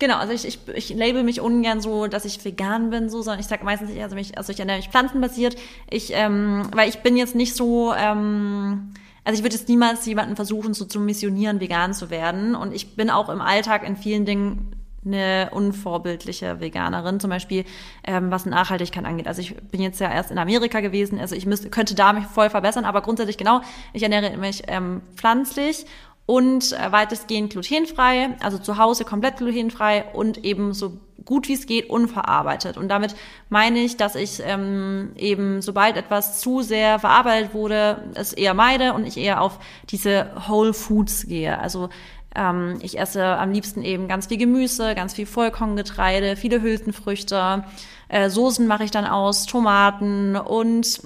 Genau, also ich, ich, ich label mich ungern so, dass ich vegan bin, so, sondern ich sage meistens, ich, also, mich, also ich ernähre mich pflanzenbasiert. Ich, ähm, weil ich bin jetzt nicht so, ähm, also ich würde jetzt niemals jemanden versuchen, so zu missionieren, vegan zu werden. Und ich bin auch im Alltag in vielen Dingen eine unvorbildliche Veganerin, zum Beispiel ähm, was Nachhaltigkeit angeht. Also ich bin jetzt ja erst in Amerika gewesen, also ich müsste, könnte da mich voll verbessern, aber grundsätzlich genau, ich ernähre mich ähm, pflanzlich und äh, weitestgehend glutenfrei, also zu Hause komplett glutenfrei und eben so gut wie es geht unverarbeitet. Und damit meine ich, dass ich ähm, eben, sobald etwas zu sehr verarbeitet wurde, es eher meide und ich eher auf diese Whole Foods gehe. Also Ähm, ich esse am liebsten eben ganz viel Gemüse, ganz viel Vollkorngetreide, viele Hülsenfrüchte. Äh, Soßen mache ich dann aus Tomaten und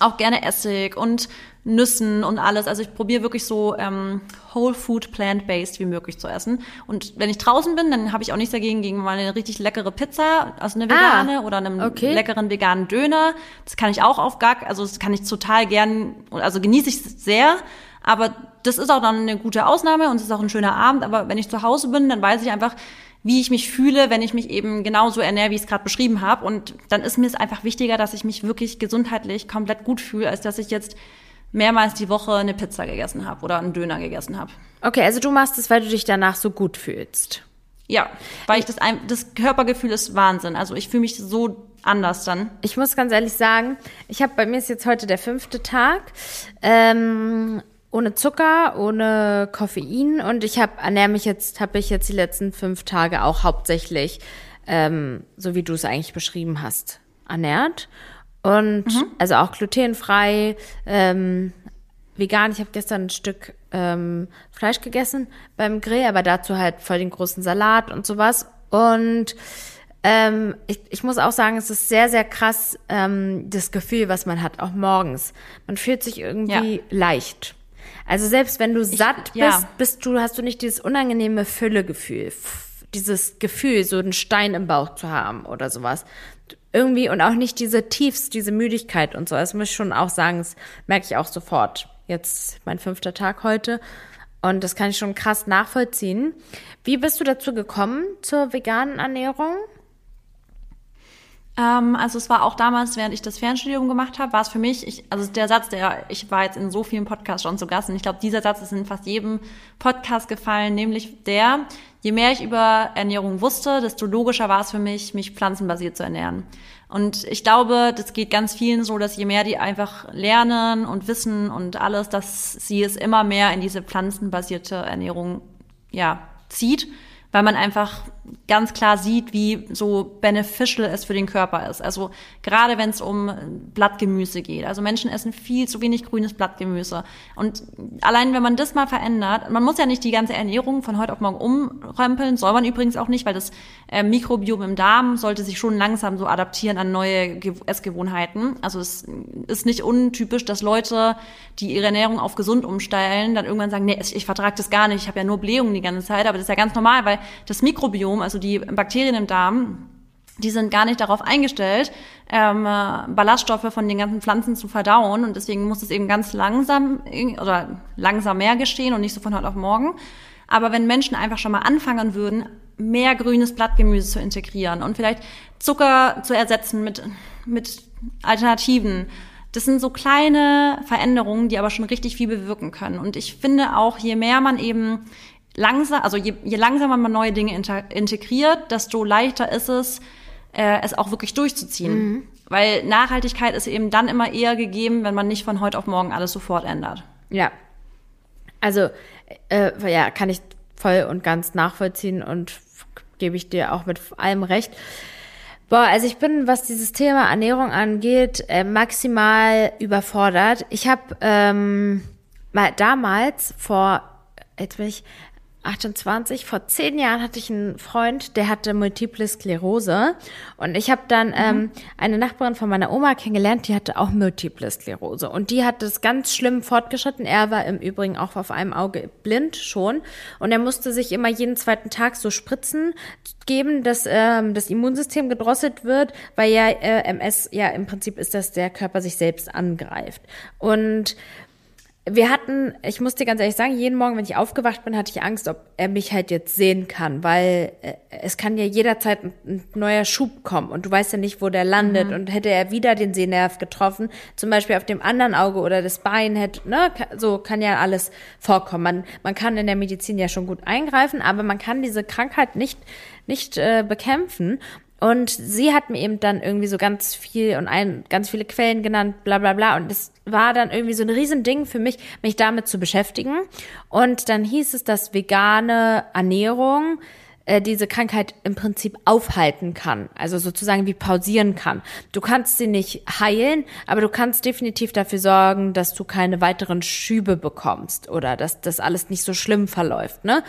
auch gerne Essig und Nüssen und alles. Also ich probiere wirklich so ähm, Whole Food Plant-Based wie möglich zu essen. Und wenn ich draußen bin, dann habe ich auch nichts dagegen gegen mal eine richtig leckere Pizza, also eine vegane ah, oder einen okay. leckeren veganen Döner. Das kann ich auch auf gar, also das kann ich total gern, also genieße ich sehr. Aber das ist auch dann eine gute Ausnahme und es ist auch ein schöner Abend. Aber wenn ich zu Hause bin, dann weiß ich einfach, wie ich mich fühle, wenn ich mich eben genauso ernähre, wie ich es gerade beschrieben habe. Und dann ist mir es einfach wichtiger, dass ich mich wirklich gesundheitlich komplett gut fühle, als dass ich jetzt mehrmals die Woche eine Pizza gegessen habe oder einen Döner gegessen habe. Okay, also du machst es, weil du dich danach so gut fühlst. Ja, weil ich das das Körpergefühl ist Wahnsinn. Also ich fühle mich so anders dann. Ich muss ganz ehrlich sagen, ich habe bei mir ist jetzt heute der fünfte Tag. Ähm, ohne Zucker, ohne Koffein und ich habe ernähre mich jetzt, habe ich jetzt die letzten fünf Tage auch hauptsächlich, ähm, so wie du es eigentlich beschrieben hast, ernährt und mhm. also auch glutenfrei, ähm, vegan. Ich habe gestern ein Stück ähm, Fleisch gegessen beim Grill, aber dazu halt voll den großen Salat und sowas. Und ähm, ich, ich muss auch sagen, es ist sehr, sehr krass, ähm, das Gefühl, was man hat, auch morgens. Man fühlt sich irgendwie ja. leicht. Also selbst wenn du satt ich, bist, ja. bist du, hast du nicht dieses unangenehme Füllegefühl. Dieses Gefühl, so einen Stein im Bauch zu haben oder sowas irgendwie und auch nicht diese Tiefs, diese Müdigkeit und so. Das muss ich schon auch sagen, das merke ich auch sofort. Jetzt mein fünfter Tag heute. Und das kann ich schon krass nachvollziehen. Wie bist du dazu gekommen zur veganen Ernährung? Ähm, also es war auch damals, während ich das Fernstudium gemacht habe, war es für mich, ich, also der Satz, der, ich war jetzt in so vielen Podcasts schon zu Gast und ich glaube, dieser Satz ist in fast jedem Podcast gefallen, nämlich der, je mehr ich über Ernährung wusste, desto logischer war es für mich, mich pflanzenbasiert zu ernähren. Und ich glaube, das geht ganz vielen so, dass je mehr die einfach lernen und wissen und alles, dass sie es immer mehr in diese pflanzenbasierte Ernährung, ja, zieht weil man einfach ganz klar sieht, wie so beneficial es für den Körper ist. Also gerade wenn es um Blattgemüse geht. Also Menschen essen viel zu wenig grünes Blattgemüse. Und allein wenn man das mal verändert, man muss ja nicht die ganze Ernährung von heute auf morgen umrempeln, soll man übrigens auch nicht, weil das äh, Mikrobiom im Darm sollte sich schon langsam so adaptieren an neue Ge Essgewohnheiten. Also es ist nicht untypisch, dass Leute, die ihre Ernährung auf gesund umstellen, dann irgendwann sagen, nee, ich vertrage das gar nicht, ich habe ja nur Blähungen die ganze Zeit, aber das ist ja ganz normal, weil das Mikrobiom, also die Bakterien im Darm, die sind gar nicht darauf eingestellt, ähm, Ballaststoffe von den ganzen Pflanzen zu verdauen. Und deswegen muss es eben ganz langsam oder langsam mehr geschehen und nicht so von heute auf morgen. Aber wenn Menschen einfach schon mal anfangen würden, mehr grünes Blattgemüse zu integrieren und vielleicht Zucker zu ersetzen mit, mit Alternativen, das sind so kleine Veränderungen, die aber schon richtig viel bewirken können. Und ich finde auch, je mehr man eben langsam, also je, je langsamer man neue Dinge integriert, desto leichter ist es, äh, es auch wirklich durchzuziehen. Mhm. Weil Nachhaltigkeit ist eben dann immer eher gegeben, wenn man nicht von heute auf morgen alles sofort ändert. Ja. Also, äh, ja, kann ich voll und ganz nachvollziehen und gebe ich dir auch mit allem recht. Boah, also ich bin, was dieses Thema Ernährung angeht, äh, maximal überfordert. Ich habe ähm, mal damals vor, jetzt bin ich 28, vor zehn Jahren hatte ich einen Freund, der hatte Multiple Sklerose. Und ich habe dann mhm. ähm, eine Nachbarin von meiner Oma kennengelernt, die hatte auch Multiple Sklerose. Und die hat das ganz schlimm fortgeschritten. Er war im Übrigen auch auf einem Auge blind schon. Und er musste sich immer jeden zweiten Tag so Spritzen geben, dass ähm, das Immunsystem gedrosselt wird, weil ja äh, MS ja im Prinzip ist, dass der Körper sich selbst angreift. Und wir hatten, ich muss dir ganz ehrlich sagen, jeden Morgen, wenn ich aufgewacht bin, hatte ich Angst, ob er mich halt jetzt sehen kann, weil äh, es kann ja jederzeit ein, ein neuer Schub kommen und du weißt ja nicht, wo der landet mhm. und hätte er wieder den Sehnerv getroffen, zum Beispiel auf dem anderen Auge oder das Bein hätte, ne, so kann ja alles vorkommen. Man, man kann in der Medizin ja schon gut eingreifen, aber man kann diese Krankheit nicht nicht äh, bekämpfen. Und sie hat mir eben dann irgendwie so ganz viel und ein, ganz viele Quellen genannt, bla bla bla. Und es war dann irgendwie so ein Riesending für mich, mich damit zu beschäftigen. Und dann hieß es, dass vegane Ernährung äh, diese Krankheit im Prinzip aufhalten kann, also sozusagen wie pausieren kann. Du kannst sie nicht heilen, aber du kannst definitiv dafür sorgen, dass du keine weiteren Schübe bekommst oder dass das alles nicht so schlimm verläuft, ne?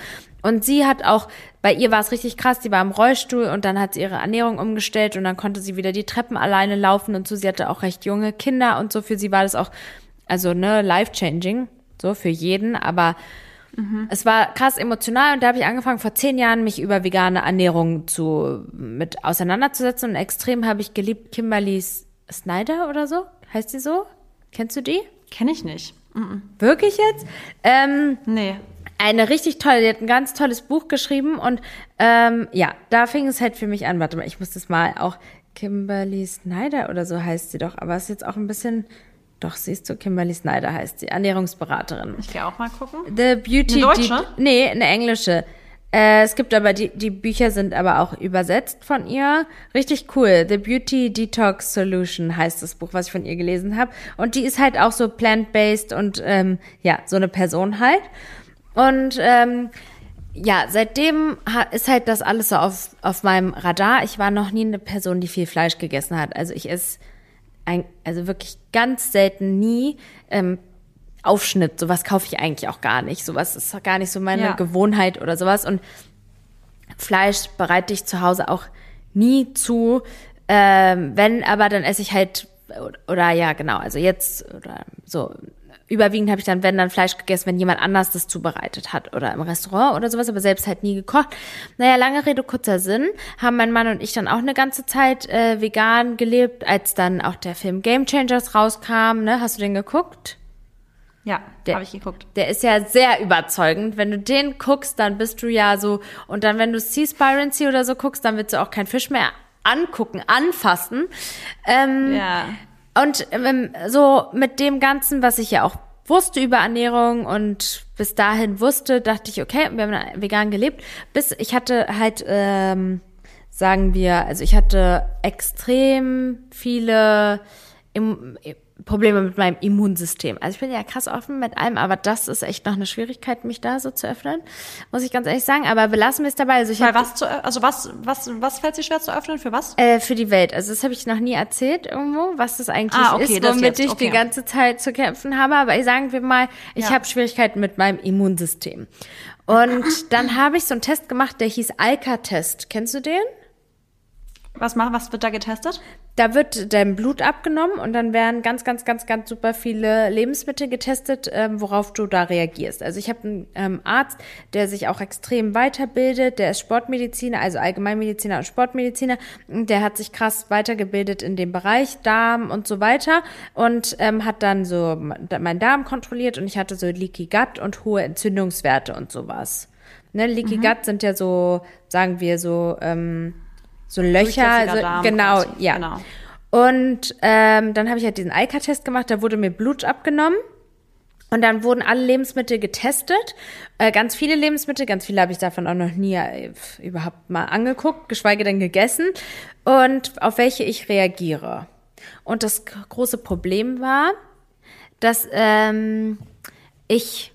Und sie hat auch, bei ihr war es richtig krass, die war im Rollstuhl und dann hat sie ihre Ernährung umgestellt und dann konnte sie wieder die Treppen alleine laufen und so. Sie hatte auch recht junge Kinder und so. Für sie war das auch, also ne, life-changing, so für jeden, aber mhm. es war krass emotional und da habe ich angefangen vor zehn Jahren mich über vegane Ernährung zu mit auseinanderzusetzen und extrem habe ich geliebt Kimberly Snyder oder so, heißt sie so? Kennst du die? Kenn ich nicht. Mhm. Wirklich jetzt? Ähm, nee eine richtig tolle, die hat ein ganz tolles Buch geschrieben und ähm, ja, da fing es halt für mich an. Warte mal, ich muss das mal auch Kimberly Snyder oder so heißt sie doch, aber es ist jetzt auch ein bisschen. Doch, siehst du, Kimberly Snyder heißt sie, Ernährungsberaterin. Ich gehe auch mal gucken. The Beauty. Eine deutsche? Die, nee, eine englische. Äh, es gibt aber, die, die Bücher sind aber auch übersetzt von ihr. Richtig cool. The Beauty Detox Solution heißt das Buch, was ich von ihr gelesen habe. Und die ist halt auch so plant-based und ähm, ja, so eine Person halt. Und ähm, ja, seitdem ist halt das alles so auf, auf meinem Radar. Ich war noch nie eine Person, die viel Fleisch gegessen hat. Also ich esse ein, also wirklich ganz selten nie ähm, Aufschnitt. Sowas kaufe ich eigentlich auch gar nicht. Sowas ist gar nicht so meine ja. Gewohnheit oder sowas. Und Fleisch bereite ich zu Hause auch nie zu. Ähm, wenn, aber dann esse ich halt oder, oder ja, genau, also jetzt oder so überwiegend habe ich dann, wenn dann Fleisch gegessen, wenn jemand anders das zubereitet hat oder im Restaurant oder sowas, aber selbst halt nie gekocht. Naja, lange Rede, kurzer Sinn, haben mein Mann und ich dann auch eine ganze Zeit äh, vegan gelebt, als dann auch der Film Game Changers rauskam. Ne? Hast du den geguckt? Ja, habe ich geguckt. Der ist ja sehr überzeugend. Wenn du den guckst, dann bist du ja so, und dann, wenn du Seaspirancy oder so guckst, dann willst du auch kein Fisch mehr angucken, anfassen. Ähm, ja. Und ähm, so mit dem Ganzen, was ich ja auch wusste über Ernährung und bis dahin wusste, dachte ich, okay, wir haben vegan gelebt. Bis ich hatte halt, ähm, sagen wir, also ich hatte extrem viele Probleme mit meinem Immunsystem. Also ich bin ja krass offen mit allem, aber das ist echt noch eine Schwierigkeit, mich da so zu öffnen, muss ich ganz ehrlich sagen. Aber belassen wir es dabei. Also, ich Weil was zu, also was, was, was fällt dir schwer zu öffnen? Für was? Äh, für die Welt. Also das habe ich noch nie erzählt irgendwo, was das eigentlich ah, okay, ist, womit ich okay. die ganze Zeit zu kämpfen habe. Aber ich sagen wir mal, ich ja. habe Schwierigkeiten mit meinem Immunsystem. Und [clears throat] dann habe ich so einen Test gemacht, der hieß Alka-Test. Kennst du den? Was macht, was wird da getestet? Da wird dein Blut abgenommen und dann werden ganz, ganz, ganz, ganz super viele Lebensmittel getestet, ähm, worauf du da reagierst. Also ich habe einen ähm, Arzt, der sich auch extrem weiterbildet, der ist Sportmediziner, also Allgemeinmediziner und Sportmediziner. Der hat sich krass weitergebildet in dem Bereich Darm und so weiter und ähm, hat dann so meinen Darm kontrolliert und ich hatte so Leaky Gut und hohe Entzündungswerte und sowas. Ne, Leaky mhm. Gut sind ja so, sagen wir so, ähm, so Löcher, also, genau, quasi. ja. Genau. Und ähm, dann habe ich halt diesen Alka-Test gemacht, da wurde mir Blut abgenommen. Und dann wurden alle Lebensmittel getestet, äh, ganz viele Lebensmittel, ganz viele habe ich davon auch noch nie äh, überhaupt mal angeguckt, geschweige denn gegessen und auf welche ich reagiere. Und das große Problem war, dass ähm, ich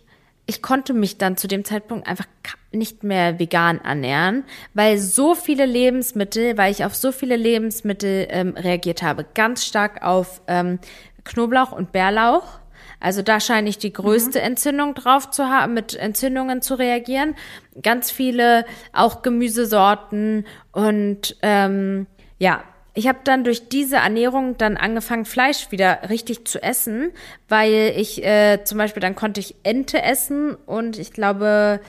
ich konnte mich dann zu dem Zeitpunkt einfach nicht mehr vegan ernähren, weil so viele Lebensmittel, weil ich auf so viele Lebensmittel ähm, reagiert habe. Ganz stark auf ähm, Knoblauch und Bärlauch. Also da scheine ich die größte mhm. Entzündung drauf zu haben, mit Entzündungen zu reagieren. Ganz viele, auch Gemüsesorten und ähm, ja, ich habe dann durch diese Ernährung dann angefangen, Fleisch wieder richtig zu essen, weil ich äh, zum Beispiel dann konnte ich Ente essen und ich glaube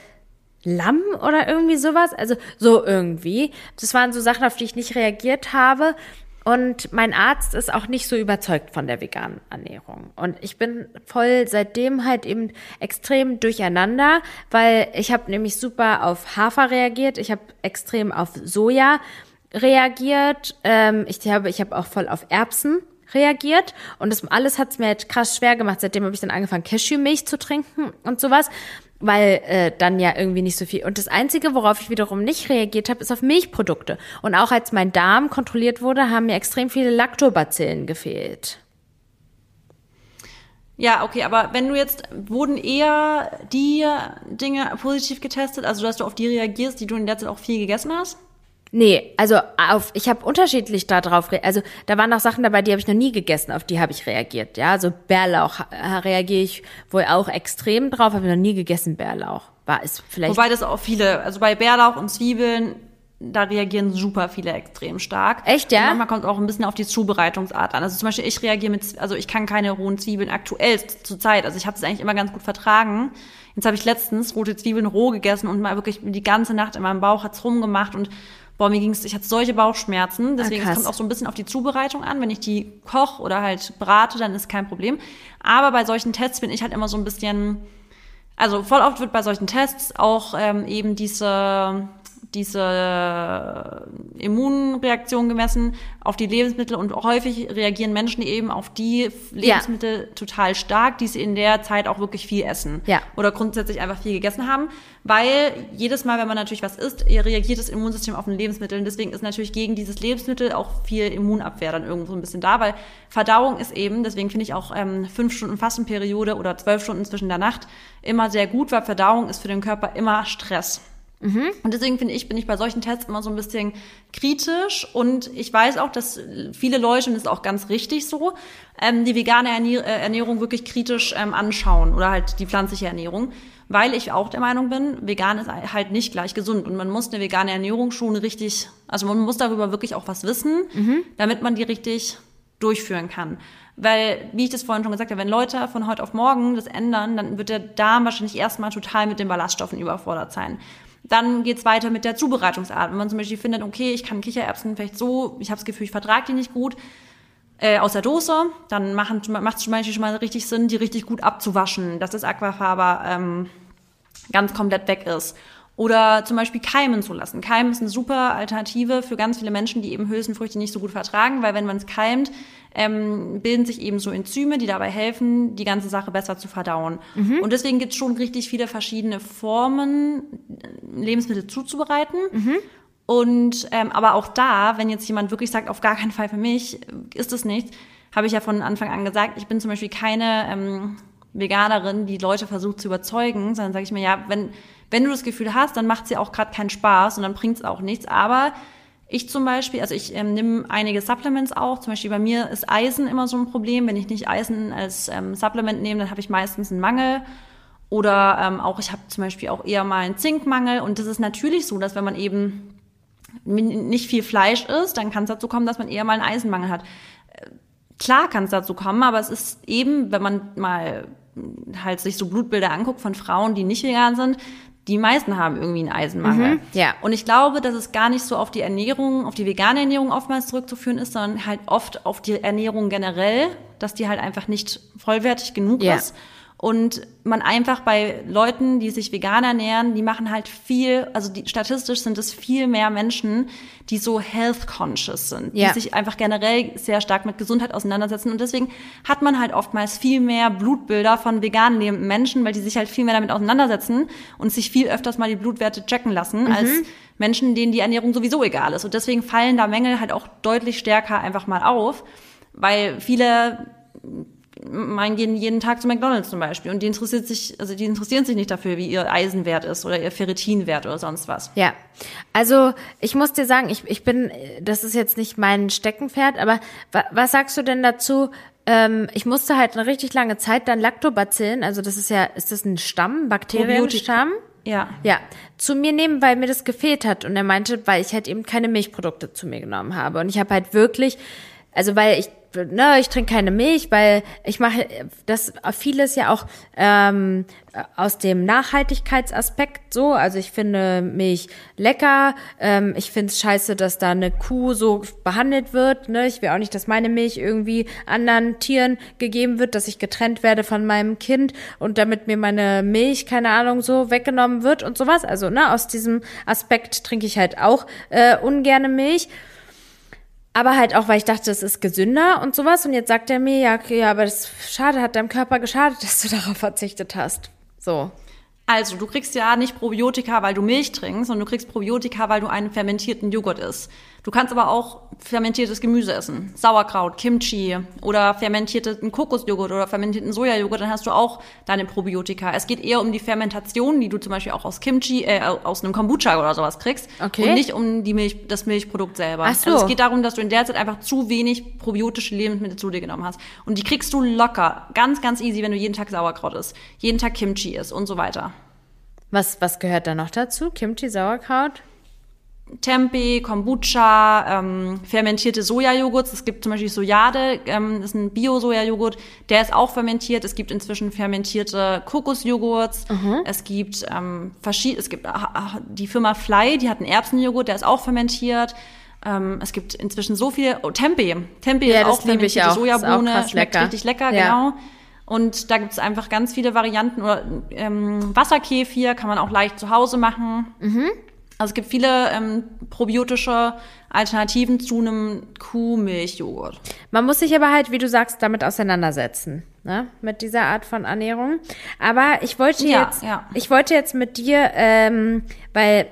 Lamm oder irgendwie sowas. Also so irgendwie. Das waren so Sachen, auf die ich nicht reagiert habe. Und mein Arzt ist auch nicht so überzeugt von der veganen Ernährung. Und ich bin voll seitdem halt eben extrem durcheinander, weil ich habe nämlich super auf Hafer reagiert, ich habe extrem auf Soja reagiert, ähm, ich habe ich hab auch voll auf Erbsen reagiert und das alles hat es mir halt krass schwer gemacht. Seitdem habe ich dann angefangen, Cashewmilch zu trinken und sowas weil äh, dann ja irgendwie nicht so viel. Und das Einzige, worauf ich wiederum nicht reagiert habe, ist auf Milchprodukte. Und auch als mein Darm kontrolliert wurde, haben mir extrem viele Lactobacillen gefehlt. Ja, okay, aber wenn du jetzt, wurden eher die Dinge positiv getestet, also dass du auf die reagierst, die du in der Zeit auch viel gegessen hast? Nee, also auf, ich habe unterschiedlich darauf, also da waren auch Sachen dabei, die habe ich noch nie gegessen, auf die habe ich reagiert. Ja, also Bärlauch reagiere ich wohl auch extrem drauf, habe ich noch nie gegessen Bärlauch. War es vielleicht. Wobei das auch viele, also bei Bärlauch und Zwiebeln, da reagieren super viele extrem stark. Echt, ja? Und manchmal kommt es auch ein bisschen auf die Zubereitungsart an. Also zum Beispiel, ich reagiere mit, also ich kann keine rohen Zwiebeln aktuell zur Zeit. Also ich habe es eigentlich immer ganz gut vertragen. Jetzt habe ich letztens rote Zwiebeln roh gegessen und mal wirklich die ganze Nacht in meinem Bauch hat's rumgemacht und boah, mir ging's, ich hatte solche Bauchschmerzen. Deswegen Ah, es krass. kommt auch so ein bisschen auf die Zubereitung an. Wenn ich die koche oder halt brate, dann ist kein Problem. Aber bei solchen Tests bin ich halt immer so ein bisschen, also voll oft wird bei solchen Tests auch ähm, eben diese diese Immunreaktion gemessen auf die Lebensmittel und häufig reagieren Menschen eben auf die Lebensmittel total stark, die sie in der Zeit auch wirklich viel essen Ja. oder grundsätzlich einfach viel gegessen haben, weil jedes Mal, wenn man natürlich was isst, reagiert das Immunsystem auf ein Lebensmittel und deswegen ist natürlich gegen dieses Lebensmittel auch viel Immunabwehr dann irgendwo ein bisschen da, weil Verdauung ist eben, deswegen finde ich auch ähm, fünf Stunden Fastenperiode oder zwölf Stunden zwischen der Nacht immer sehr gut, weil Verdauung ist für den Körper immer Stress. Und deswegen finde ich, bin ich bei solchen Tests immer so ein bisschen kritisch. Und ich weiß auch, dass viele Leute, und das ist auch ganz richtig so, ähm, die vegane äh, Ernährung wirklich kritisch ähm, anschauen oder halt die pflanzliche Ernährung, weil ich auch der Meinung bin, vegan ist halt nicht gleich gesund. Und man muss eine vegane Ernährung schon richtig, also man muss darüber wirklich auch was wissen, damit man die richtig durchführen kann. Weil, wie ich das vorhin schon gesagt habe, wenn Leute von heute auf morgen das ändern, dann wird der Darm wahrscheinlich erstmal total mit den Ballaststoffen überfordert sein. Dann geht's weiter mit der Zubereitungsart. Wenn man zum Beispiel findet, okay, ich kann Kichererbsen vielleicht so, ich habe das Gefühl, ich vertrage die nicht gut, äh, aus der Dose, dann macht es zum Beispiel schon mal richtig Sinn, die richtig gut abzuwaschen, dass das Aquafaber ähm, ganz komplett weg ist. Oder zum Beispiel keimen zu lassen. Keimen ist eine super Alternative für ganz viele Menschen, die eben Hülsenfrüchte nicht so gut vertragen, weil wenn man es keimt, ähm, bilden sich eben so Enzyme, die dabei helfen, die ganze Sache besser zu verdauen. Und deswegen gibt es schon richtig viele verschiedene Formen, Lebensmittel zuzubereiten. Und ähm, aber auch da, wenn jetzt jemand wirklich sagt, auf gar keinen Fall für mich, ist es nichts, habe ich ja von Anfang an gesagt, ich bin zum Beispiel keine ähm, Veganerin, die Leute versucht zu überzeugen, sondern sage ich mir, ja, wenn, wenn du das Gefühl hast, dann macht es ja auch gerade keinen Spaß und dann bringt es auch nichts. Aber ich zum Beispiel, also ich ähm, nehme einige Supplements auch. Zum Beispiel bei mir ist Eisen immer so ein Problem. Wenn ich nicht Eisen als ähm, Supplement nehme, dann habe ich meistens einen Mangel. Oder ähm, auch, ich habe zum Beispiel auch eher mal einen Zinkmangel. Und das ist natürlich so, dass wenn man eben nicht viel Fleisch isst, dann kann es dazu kommen, dass man eher mal einen Eisenmangel hat. Äh, Klar kann es dazu kommen, aber es ist eben, wenn man mal halt sich so Blutbilder anguckt von Frauen, die nicht vegan sind, die meisten haben irgendwie einen Eisenmangel. ja. Und ich glaube, dass es gar nicht so auf die Ernährung, auf die vegane Ernährung oftmals zurückzuführen ist, sondern halt oft auf die Ernährung generell, dass die halt einfach nicht vollwertig genug Ja. ist. Und man einfach bei Leuten, die sich vegan ernähren, die machen halt viel, also die, statistisch sind es viel mehr Menschen, die so health conscious sind, Ja. die sich einfach generell sehr stark mit Gesundheit auseinandersetzen. Und deswegen hat man halt oftmals viel mehr Blutbilder von vegan lebenden Menschen, weil die sich halt viel mehr damit auseinandersetzen und sich viel öfters mal die Blutwerte checken lassen, als Menschen, denen die Ernährung sowieso egal ist. Und deswegen fallen da Mängel halt auch deutlich stärker einfach mal auf, weil viele meinen gehen jeden Tag zu McDonalds zum Beispiel und die interessiert sich, also die interessieren sich nicht dafür, wie ihr Eisenwert ist oder ihr Ferritinwert oder sonst was. Ja, also ich muss dir sagen, ich, ich bin, das ist jetzt nicht mein Steckenpferd, aber wa, was sagst du denn dazu? Ähm, ich musste halt eine richtig lange Zeit dann Lactobacillen, also das ist ja, ist das ein Stamm, Bakterienstamm? Ja. Ja, zu mir nehmen, weil mir das gefehlt hat. Und er meinte, weil ich halt eben keine Milchprodukte zu mir genommen habe. Und ich habe halt wirklich, also weil ich, ne, ich trinke keine Milch, weil ich mache das vieles ja auch ähm, aus dem Nachhaltigkeitsaspekt so. Also ich finde Milch lecker. Ähm, ich finde es scheiße, dass da eine Kuh so behandelt wird. Ne? Ich will auch nicht, dass meine Milch irgendwie anderen Tieren gegeben wird, dass ich getrennt werde von meinem Kind und damit mir meine Milch, keine Ahnung, so weggenommen wird und sowas. Also ne, aus diesem Aspekt trinke ich halt auch äh, ungerne Milch. Aber halt auch, weil ich dachte, es ist gesünder und sowas. Und jetzt sagt er mir, ja, okay, aber das schade, hat deinem Körper geschadet, dass du [laughs] darauf verzichtet hast. So. Also, du kriegst ja nicht Probiotika, weil du Milch trinkst, sondern du kriegst Probiotika, weil du einen fermentierten Joghurt isst. Du kannst aber auch fermentiertes Gemüse essen. Sauerkraut, Kimchi oder fermentierten Kokosjoghurt oder fermentierten Sojajoghurt, dann hast du auch deine Probiotika. Es geht eher um die Fermentation, die du zum Beispiel auch aus Kimchi, äh, aus einem Kombucha oder sowas kriegst. Okay. Und nicht um die Milch, das Milchprodukt selber. Ach so. Also es geht darum, dass du in der Zeit einfach zu wenig probiotische Lebensmittel zu dir genommen hast. Und die kriegst du locker, ganz, ganz easy, wenn du jeden Tag Sauerkraut isst, jeden Tag Kimchi isst und so weiter. Was, was gehört da noch dazu? Kimchi, Sauerkraut? Tempeh, Kombucha, ähm, fermentierte Sojajoghurts. Es gibt zum Beispiel Sojade, ähm, das ist ein Bio-Sojajoghurt, der ist auch fermentiert. Es gibt inzwischen fermentierte Kokosjoghurts. Es gibt ähm, verschiedene, es gibt ah, die Firma Fly, die hat einen Erbsenjoghurt, der ist auch fermentiert. Ähm, es gibt inzwischen so viel, oh, Tempeh. Tempeh Ja, ist auch fermentierte auch. Auch Sojabohne, krass schmeckt lecker. richtig lecker, Ja. genau. Und da gibt es einfach ganz viele Varianten. Oder ähm, Wasserkefir kann man auch leicht zu Hause machen. Also es gibt viele ähm, probiotische Alternativen zu einem Kuhmilchjoghurt. Man muss sich aber halt, wie du sagst, damit auseinandersetzen, ne? Mit dieser Art von Ernährung. Aber ich wollte Ja, jetzt, ja. ich wollte jetzt mit dir, ähm, weil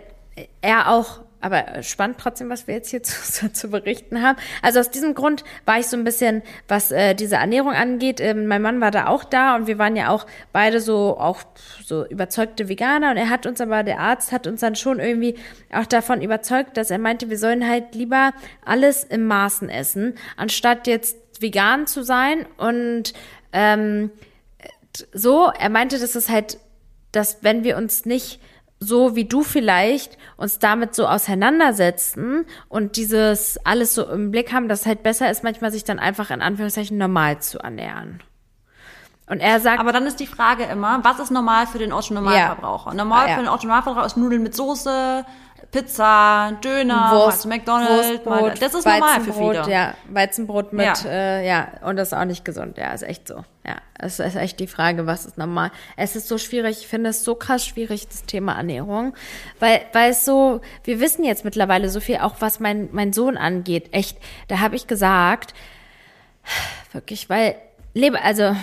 er auch, aber spannend trotzdem, was wir jetzt hier [laughs] zu, zu berichten haben. Also aus diesem Grund war ich so ein bisschen, was äh, diese Ernährung angeht. Ähm, mein Mann war da auch da und wir waren ja auch beide so auch so überzeugte Veganer und er hat uns aber der Arzt hat uns dann schon irgendwie auch davon überzeugt, dass er meinte, wir sollen halt lieber alles im Maßen essen, anstatt jetzt vegan zu sein und ähm, so, er meinte, dass es halt, dass wenn wir uns nicht so wie du vielleicht uns damit so auseinandersetzen und dieses alles so im Blick haben, dass es halt besser ist, manchmal sich dann einfach in Anführungszeichen normal zu ernähren. Und er sagt, Aber dann ist die Frage immer, was ist normal für den Otto-Normalverbraucher? Normal Ah, ja. für den Otto-Normalverbraucher ist Nudeln mit Soße, Pizza, Döner, mal zu McDonald's. Mal, das ist normal für Weizenbrot, viele. Ja, Weizenbrot mit, Ja. Äh, ja, und das ist auch nicht gesund. Ja, ist echt so. Ja, es ist echt die Frage, was ist normal. Es ist so schwierig, ich finde es so krass schwierig, das Thema Ernährung, weil, weil es so, wir wissen jetzt mittlerweile so viel, auch was mein, mein Sohn angeht. Echt, da habe ich gesagt, wirklich, weil Leber, also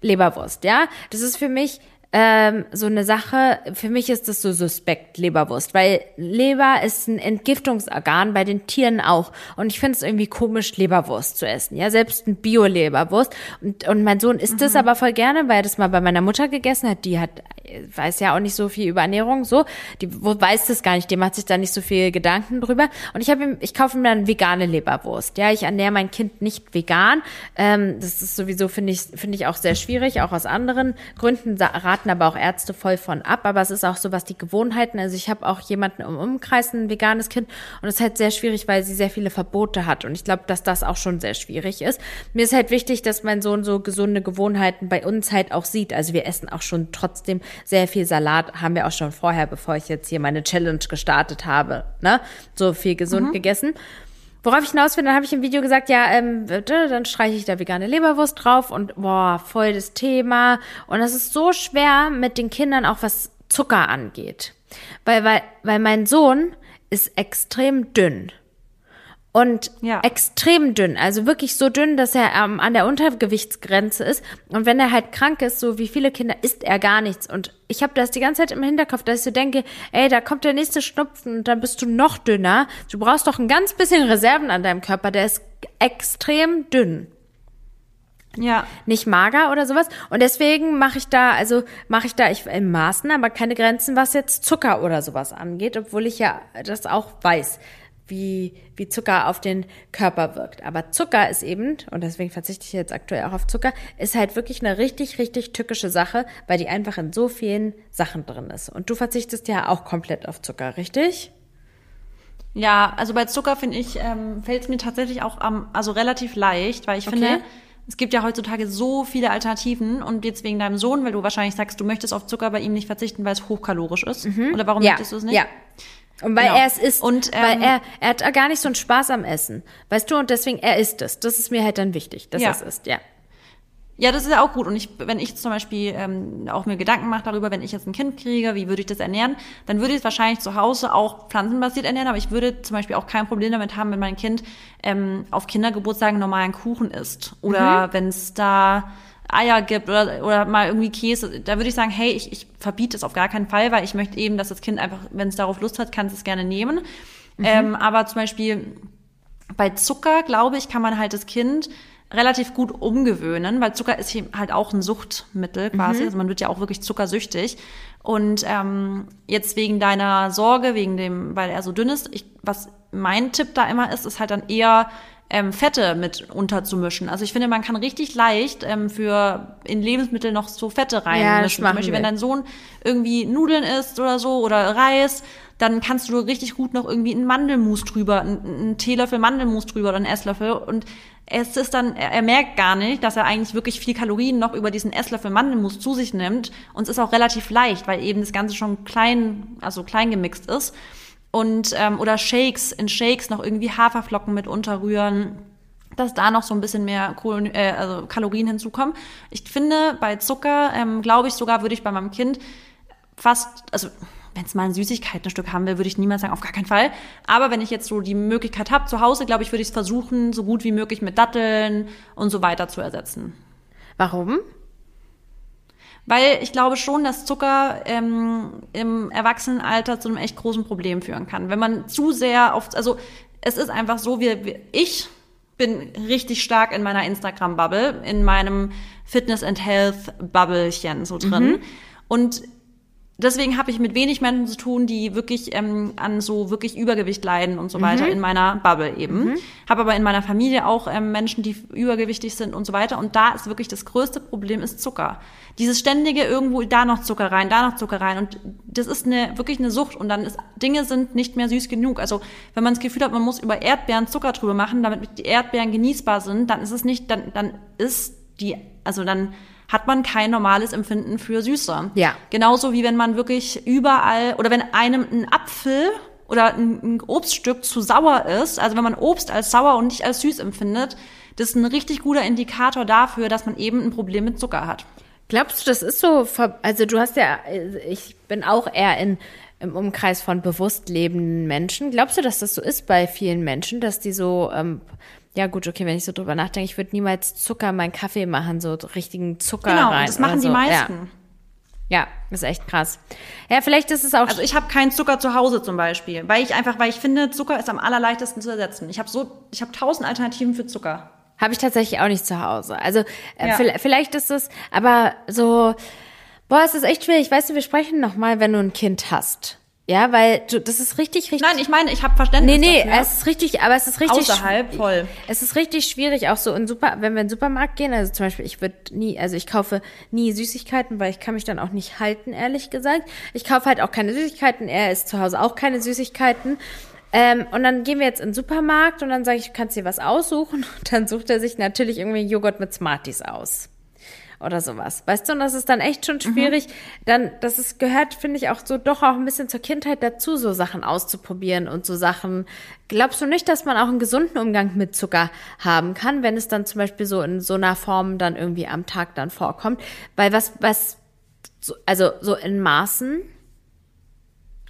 Leberwurst, ja, das ist für mich ähm, so eine Sache, für mich ist das so suspekt, Leberwurst, weil Leber ist ein Entgiftungsorgan, bei den Tieren auch. Und ich finde es irgendwie komisch, Leberwurst zu essen, ja, selbst ein Bio-Leberwurst. Und, und mein Sohn isst das aber voll gerne, weil er das mal bei meiner Mutter gegessen hat, die hat, weiß ja auch nicht so viel über Ernährung, so, die weiß das gar nicht, dem macht sich da nicht so viel Gedanken drüber. Und ich habe ihm, ich kaufe ihm dann vegane Leberwurst, ja, ich ernähre mein Kind nicht vegan, ähm, das ist sowieso, finde ich, finde ich auch sehr schwierig, auch aus anderen Gründen, raten aber auch Ärzte voll von ab, aber es ist auch so, was die Gewohnheiten, also ich habe auch jemanden im Umkreis, ein veganes Kind. Und es ist halt sehr schwierig, weil sie sehr viele Verbote hat. Und ich glaube, dass das auch schon sehr schwierig ist. Mir ist halt wichtig, dass mein Sohn so gesunde Gewohnheiten bei uns halt auch sieht, also wir essen auch schon trotzdem sehr viel Salat, haben wir auch schon vorher, bevor ich jetzt hier meine Challenge gestartet habe, ne, so viel gesund gegessen. Worauf ich hinaus will, dann habe ich im Video gesagt, ja, ähm, dann streiche ich da vegane Leberwurst drauf und boah, voll das Thema. Und das ist so schwer mit den Kindern, auch was Zucker angeht. Weil, weil, weil mein Sohn ist extrem dünn. Und Ja. extrem dünn, also wirklich so dünn, dass er ähm, an der Untergewichtsgrenze ist. Und wenn er halt krank ist, so wie viele Kinder, isst er gar nichts. Und ich habe das die ganze Zeit im Hinterkopf, dass ich so denke, ey, da kommt der nächste Schnupfen und dann bist du noch dünner. Du brauchst doch ein ganz bisschen Reserven an deinem Körper, der ist extrem dünn Ja. nicht mager oder sowas. Und deswegen mache ich da, also mache ich da ich in Maßen, aber keine Grenzen, was jetzt Zucker oder sowas angeht, obwohl ich ja das auch weiß, wie, wie Zucker auf den Körper wirkt. Aber Zucker ist eben, und deswegen verzichte ich jetzt aktuell auch auf Zucker, ist halt wirklich eine richtig, richtig tückische Sache, weil die einfach in so vielen Sachen drin ist. Und du verzichtest ja auch komplett auf Zucker, richtig? Ja, also bei Zucker finde ich, ähm, fällt es mir tatsächlich auch am, also relativ leicht, weil ich Okay. finde, es gibt ja heutzutage so viele Alternativen und jetzt wegen deinem Sohn, weil du wahrscheinlich sagst, du möchtest auf Zucker bei ihm nicht verzichten, weil es hochkalorisch ist. Oder warum Mhm. ja, möchtest du es nicht? Ja. Und weil Genau. er es isst. Und, weil ähm, er, er hat gar nicht so einen Spaß am Essen. Weißt du, und deswegen, er isst es. Das ist mir halt dann wichtig, dass Ja. er es isst, ja. Ja, das ist ja auch gut. Und ich, wenn ich zum Beispiel ähm, auch mir Gedanken mache darüber, wenn ich jetzt ein Kind kriege, wie würde ich das ernähren, dann würde ich es wahrscheinlich zu Hause auch pflanzenbasiert ernähren, aber ich würde zum Beispiel auch kein Problem damit haben, wenn mein Kind ähm, auf Kindergeburtstagen normalen Kuchen isst. Oder wenn es da Eier gibt oder, oder mal irgendwie Käse, da würde ich sagen, hey, ich, ich verbiete es auf gar keinen Fall, weil ich möchte eben, dass das Kind einfach, wenn es darauf Lust hat, kann es es gerne nehmen. Ähm, aber zum Beispiel bei Zucker, glaube ich, kann man halt das Kind relativ gut umgewöhnen, weil Zucker ist halt auch ein Suchtmittel quasi. Mhm. Also man wird ja auch wirklich zuckersüchtig. Und ähm, jetzt wegen deiner Sorge, wegen dem, weil er so dünn ist, ich, was mein Tipp da immer ist, ist halt dann eher ähm, Fette mit unterzumischen. Also ich finde, man kann richtig leicht ähm, für in Lebensmittel noch so Fette reinmischen. Ja, Zum Beispiel, wir. wenn dein Sohn irgendwie Nudeln isst oder so oder Reis, dann kannst du richtig gut noch irgendwie einen Mandelmus drüber, einen, einen Teelöffel Mandelmus drüber oder einen Esslöffel und es ist dann, er merkt gar nicht, dass er eigentlich wirklich viel Kalorien noch über diesen Esslöffel Mandelmus zu sich nimmt. Und es ist auch relativ leicht, weil eben das Ganze schon klein, also klein gemixt ist und ähm, oder Shakes, in Shakes noch irgendwie Haferflocken mit unterrühren, dass da noch so ein bisschen mehr Kohlen, äh, also Kalorien hinzukommen. Ich finde, bei Zucker, ähm, glaube ich sogar, würde ich bei meinem Kind fast, also wenn es mal ein Süßigkeitenstück haben will, würde ich niemals sagen, auf gar keinen Fall. Aber wenn ich jetzt so die Möglichkeit habe zu Hause, glaube ich, würde ich es versuchen, so gut wie möglich mit Datteln und so weiter zu ersetzen. Warum? Weil ich glaube schon, dass Zucker ähm, im Erwachsenenalter zu einem echt großen Problem führen kann. Wenn man zu sehr auf, also es ist einfach so, wie, ich bin richtig stark in meiner Instagram-Bubble, in meinem Fitness and Health-Bubblechen so drin. Mhm. Und deswegen habe ich mit wenig Menschen zu tun, die wirklich ähm, an so wirklich Übergewicht leiden und so mhm. weiter in meiner Bubble eben. Mhm. Habe aber in meiner Familie auch ähm, Menschen, die übergewichtig sind und so weiter. Und da ist wirklich das größte Problem ist Zucker. Dieses ständige irgendwo da noch Zucker rein, da noch Zucker rein. Und das ist eine wirklich eine Sucht. Und dann ist Dinge sind nicht mehr süß genug. Also wenn man das Gefühl hat, man muss über Erdbeeren Zucker drüber machen, damit die Erdbeeren genießbar sind, dann ist es nicht, dann dann ist die, also dann hat man kein normales Empfinden für Süße. Ja. Genauso wie wenn man wirklich überall oder wenn einem ein Apfel oder ein, Obststück zu sauer ist, also wenn man Obst als sauer und nicht als süß empfindet, das ist ein richtig guter Indikator dafür, dass man eben ein Problem mit Zucker hat. Glaubst du, das ist so, also du hast ja, ich bin auch eher in, im Umkreis von bewusst lebenden Menschen. Glaubst du, dass das so ist bei vielen Menschen, dass die so ähm, ja gut, okay, wenn ich so drüber nachdenke, ich würde niemals Zucker in meinen Kaffee machen, so richtigen Zucker genau, rein. das machen so. die meisten. Ja. ja. ist echt krass. Ja, vielleicht ist es auch. Also ich habe keinen Zucker zu Hause zum Beispiel, weil ich einfach, weil ich finde, Zucker ist am allerleichtesten zu ersetzen. Ich habe so, ich habe tausend Alternativen für Zucker. Habe ich tatsächlich auch nicht zu Hause. Also äh, ja. vielleicht ist es, aber so, boah, es ist echt schwierig. Weißt du, wir sprechen noch mal, wenn du ein Kind hast. Ja, weil du, das ist richtig, richtig. Nein, ich meine, ich habe Verständnis. Nee, nee, dafür. es ist richtig, aber es ist richtig. Außerhalb, voll. Es ist richtig schwierig, auch so in Super, wenn wir in den Supermarkt gehen. Also zum Beispiel, ich würde nie, also ich kaufe nie Süßigkeiten, weil ich kann mich dann auch nicht halten, ehrlich gesagt. Ich kaufe halt auch keine Süßigkeiten. Er isst zu Hause auch keine Süßigkeiten. Ähm, und dann gehen wir jetzt in den Supermarkt und dann sage ich, du kannst dir was aussuchen. [laughs] Und dann sucht er sich natürlich irgendwie Joghurt mit Smarties aus oder sowas. Weißt du, und das ist dann echt schon schwierig. Mhm. Dann, das ist, gehört, finde ich, auch so doch auch ein bisschen zur Kindheit dazu, so Sachen auszuprobieren und so Sachen. Glaubst du nicht, dass man auch einen gesunden Umgang mit Zucker haben kann, wenn es dann zum Beispiel so in so einer Form dann irgendwie am Tag dann vorkommt? Weil was, was, also so in Maßen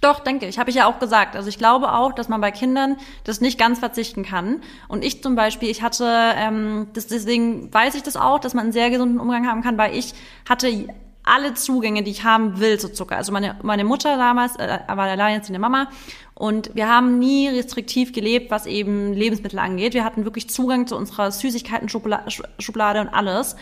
doch, denke ich. Habe ich ja auch gesagt. Also ich glaube auch, dass man bei Kindern das nicht ganz verzichten kann. Und ich zum Beispiel, ich hatte, ähm, das, deswegen weiß ich das auch, dass man einen sehr gesunden Umgang haben kann, weil ich hatte alle Zugänge, die ich haben will zu Zucker. Also meine, meine Mutter damals äh, war alleinerziehende Mama und wir haben nie restriktiv gelebt, was eben Lebensmittel angeht. Wir hatten wirklich Zugang zu unserer Süßigkeiten-Schublade und alles.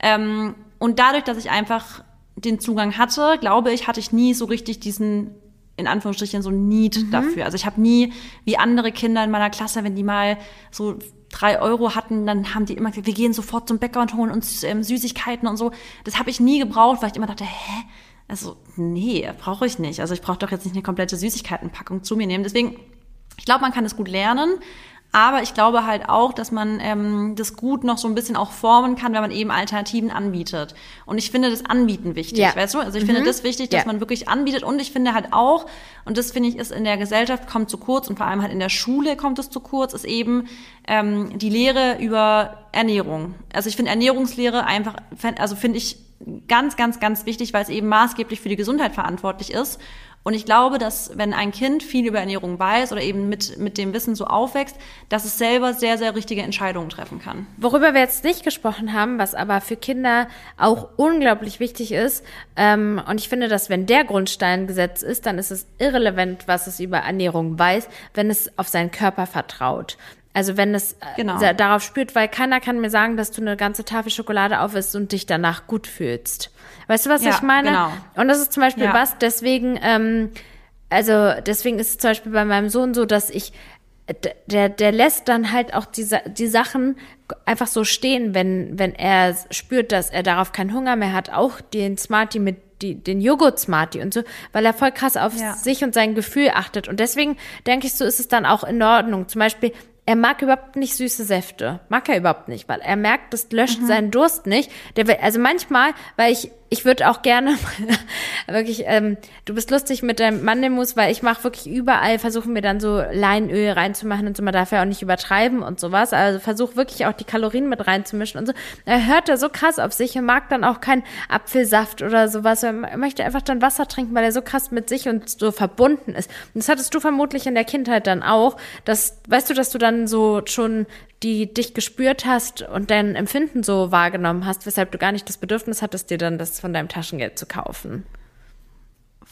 Ähm, und dadurch, dass ich einfach den Zugang hatte, glaube ich, hatte ich nie so richtig diesen in Anführungsstrichen so Need mhm. dafür. Also ich habe nie, wie andere Kinder in meiner Klasse, wenn die mal so drei Euro hatten, dann haben die immer gesagt, wir gehen sofort zum Bäcker und holen uns ähm, Süßigkeiten und so. Das habe ich nie gebraucht, weil ich immer dachte, hä? Also, nee, brauche ich nicht. Also ich brauche doch jetzt nicht eine komplette Süßigkeitenpackung zu mir nehmen. Deswegen, ich glaube, man kann es gut lernen, aber ich glaube halt auch, dass man ähm, das gut noch so ein bisschen auch formen kann, wenn man eben Alternativen anbietet. Und ich finde das Anbieten wichtig, ja. weißt du? Also ich mhm. finde das wichtig, dass ja. man wirklich anbietet. Und ich finde halt auch, und das finde ich ist in der Gesellschaft kommt zu kurz und vor allem halt in der Schule kommt es zu kurz, ist eben ähm, die Lehre über Ernährung. Also ich finde Ernährungslehre einfach, also finde ich ganz, ganz, ganz wichtig, weil es eben maßgeblich für die Gesundheit verantwortlich ist. Und ich glaube, dass wenn ein Kind viel über Ernährung weiß oder eben mit, mit dem Wissen so aufwächst, dass es selber sehr, sehr richtige Entscheidungen treffen kann. Worüber wir jetzt nicht gesprochen haben, was aber für Kinder auch unglaublich wichtig ist, ähm, und ich finde, dass wenn der Grundstein gesetzt ist, dann ist es irrelevant, was es über Ernährung weiß, wenn es auf seinen Körper vertraut. Also wenn es äh, Genau. darauf spürt, weil keiner kann mir sagen, dass du eine ganze Tafel Schokolade auf isst und dich danach gut fühlst. Weißt du, was Ja, ich meine? genau. Und das ist zum Beispiel Ja. was, deswegen, ähm, also deswegen ist es zum Beispiel bei meinem Sohn so, dass ich, der, der lässt dann halt auch die, die Sachen einfach so stehen, wenn, wenn er spürt, dass er darauf keinen Hunger mehr hat, auch den Smartie mit die, den Joghurt Smartie und so, weil er voll krass auf Ja. sich und sein Gefühl achtet. Und deswegen denke ich, so ist es dann auch in Ordnung. Zum Beispiel, er mag überhaupt nicht süße Säfte. Mag er überhaupt nicht, weil er merkt, das löscht Mhm. seinen Durst nicht. Der will, also manchmal, weil ich, ich würde auch gerne [laughs] wirklich, ähm, du bist lustig mit deinem Mandelmus, weil ich mache wirklich überall, versuche mir dann so Leinöl reinzumachen und so, man darf ja auch nicht übertreiben und sowas. Also versuche wirklich auch die Kalorien mit reinzumischen und so. Er hört da so krass auf sich und mag dann auch keinen Apfelsaft oder sowas. Er möchte einfach dann Wasser trinken, weil er so krass mit sich und so verbunden ist. Und das hattest du vermutlich in der Kindheit dann auch, dass, weißt du, dass du dann so schon die dich gespürt hast und dein Empfinden so wahrgenommen hast, weshalb du gar nicht das Bedürfnis hattest, dir dann das von deinem Taschengeld zu kaufen.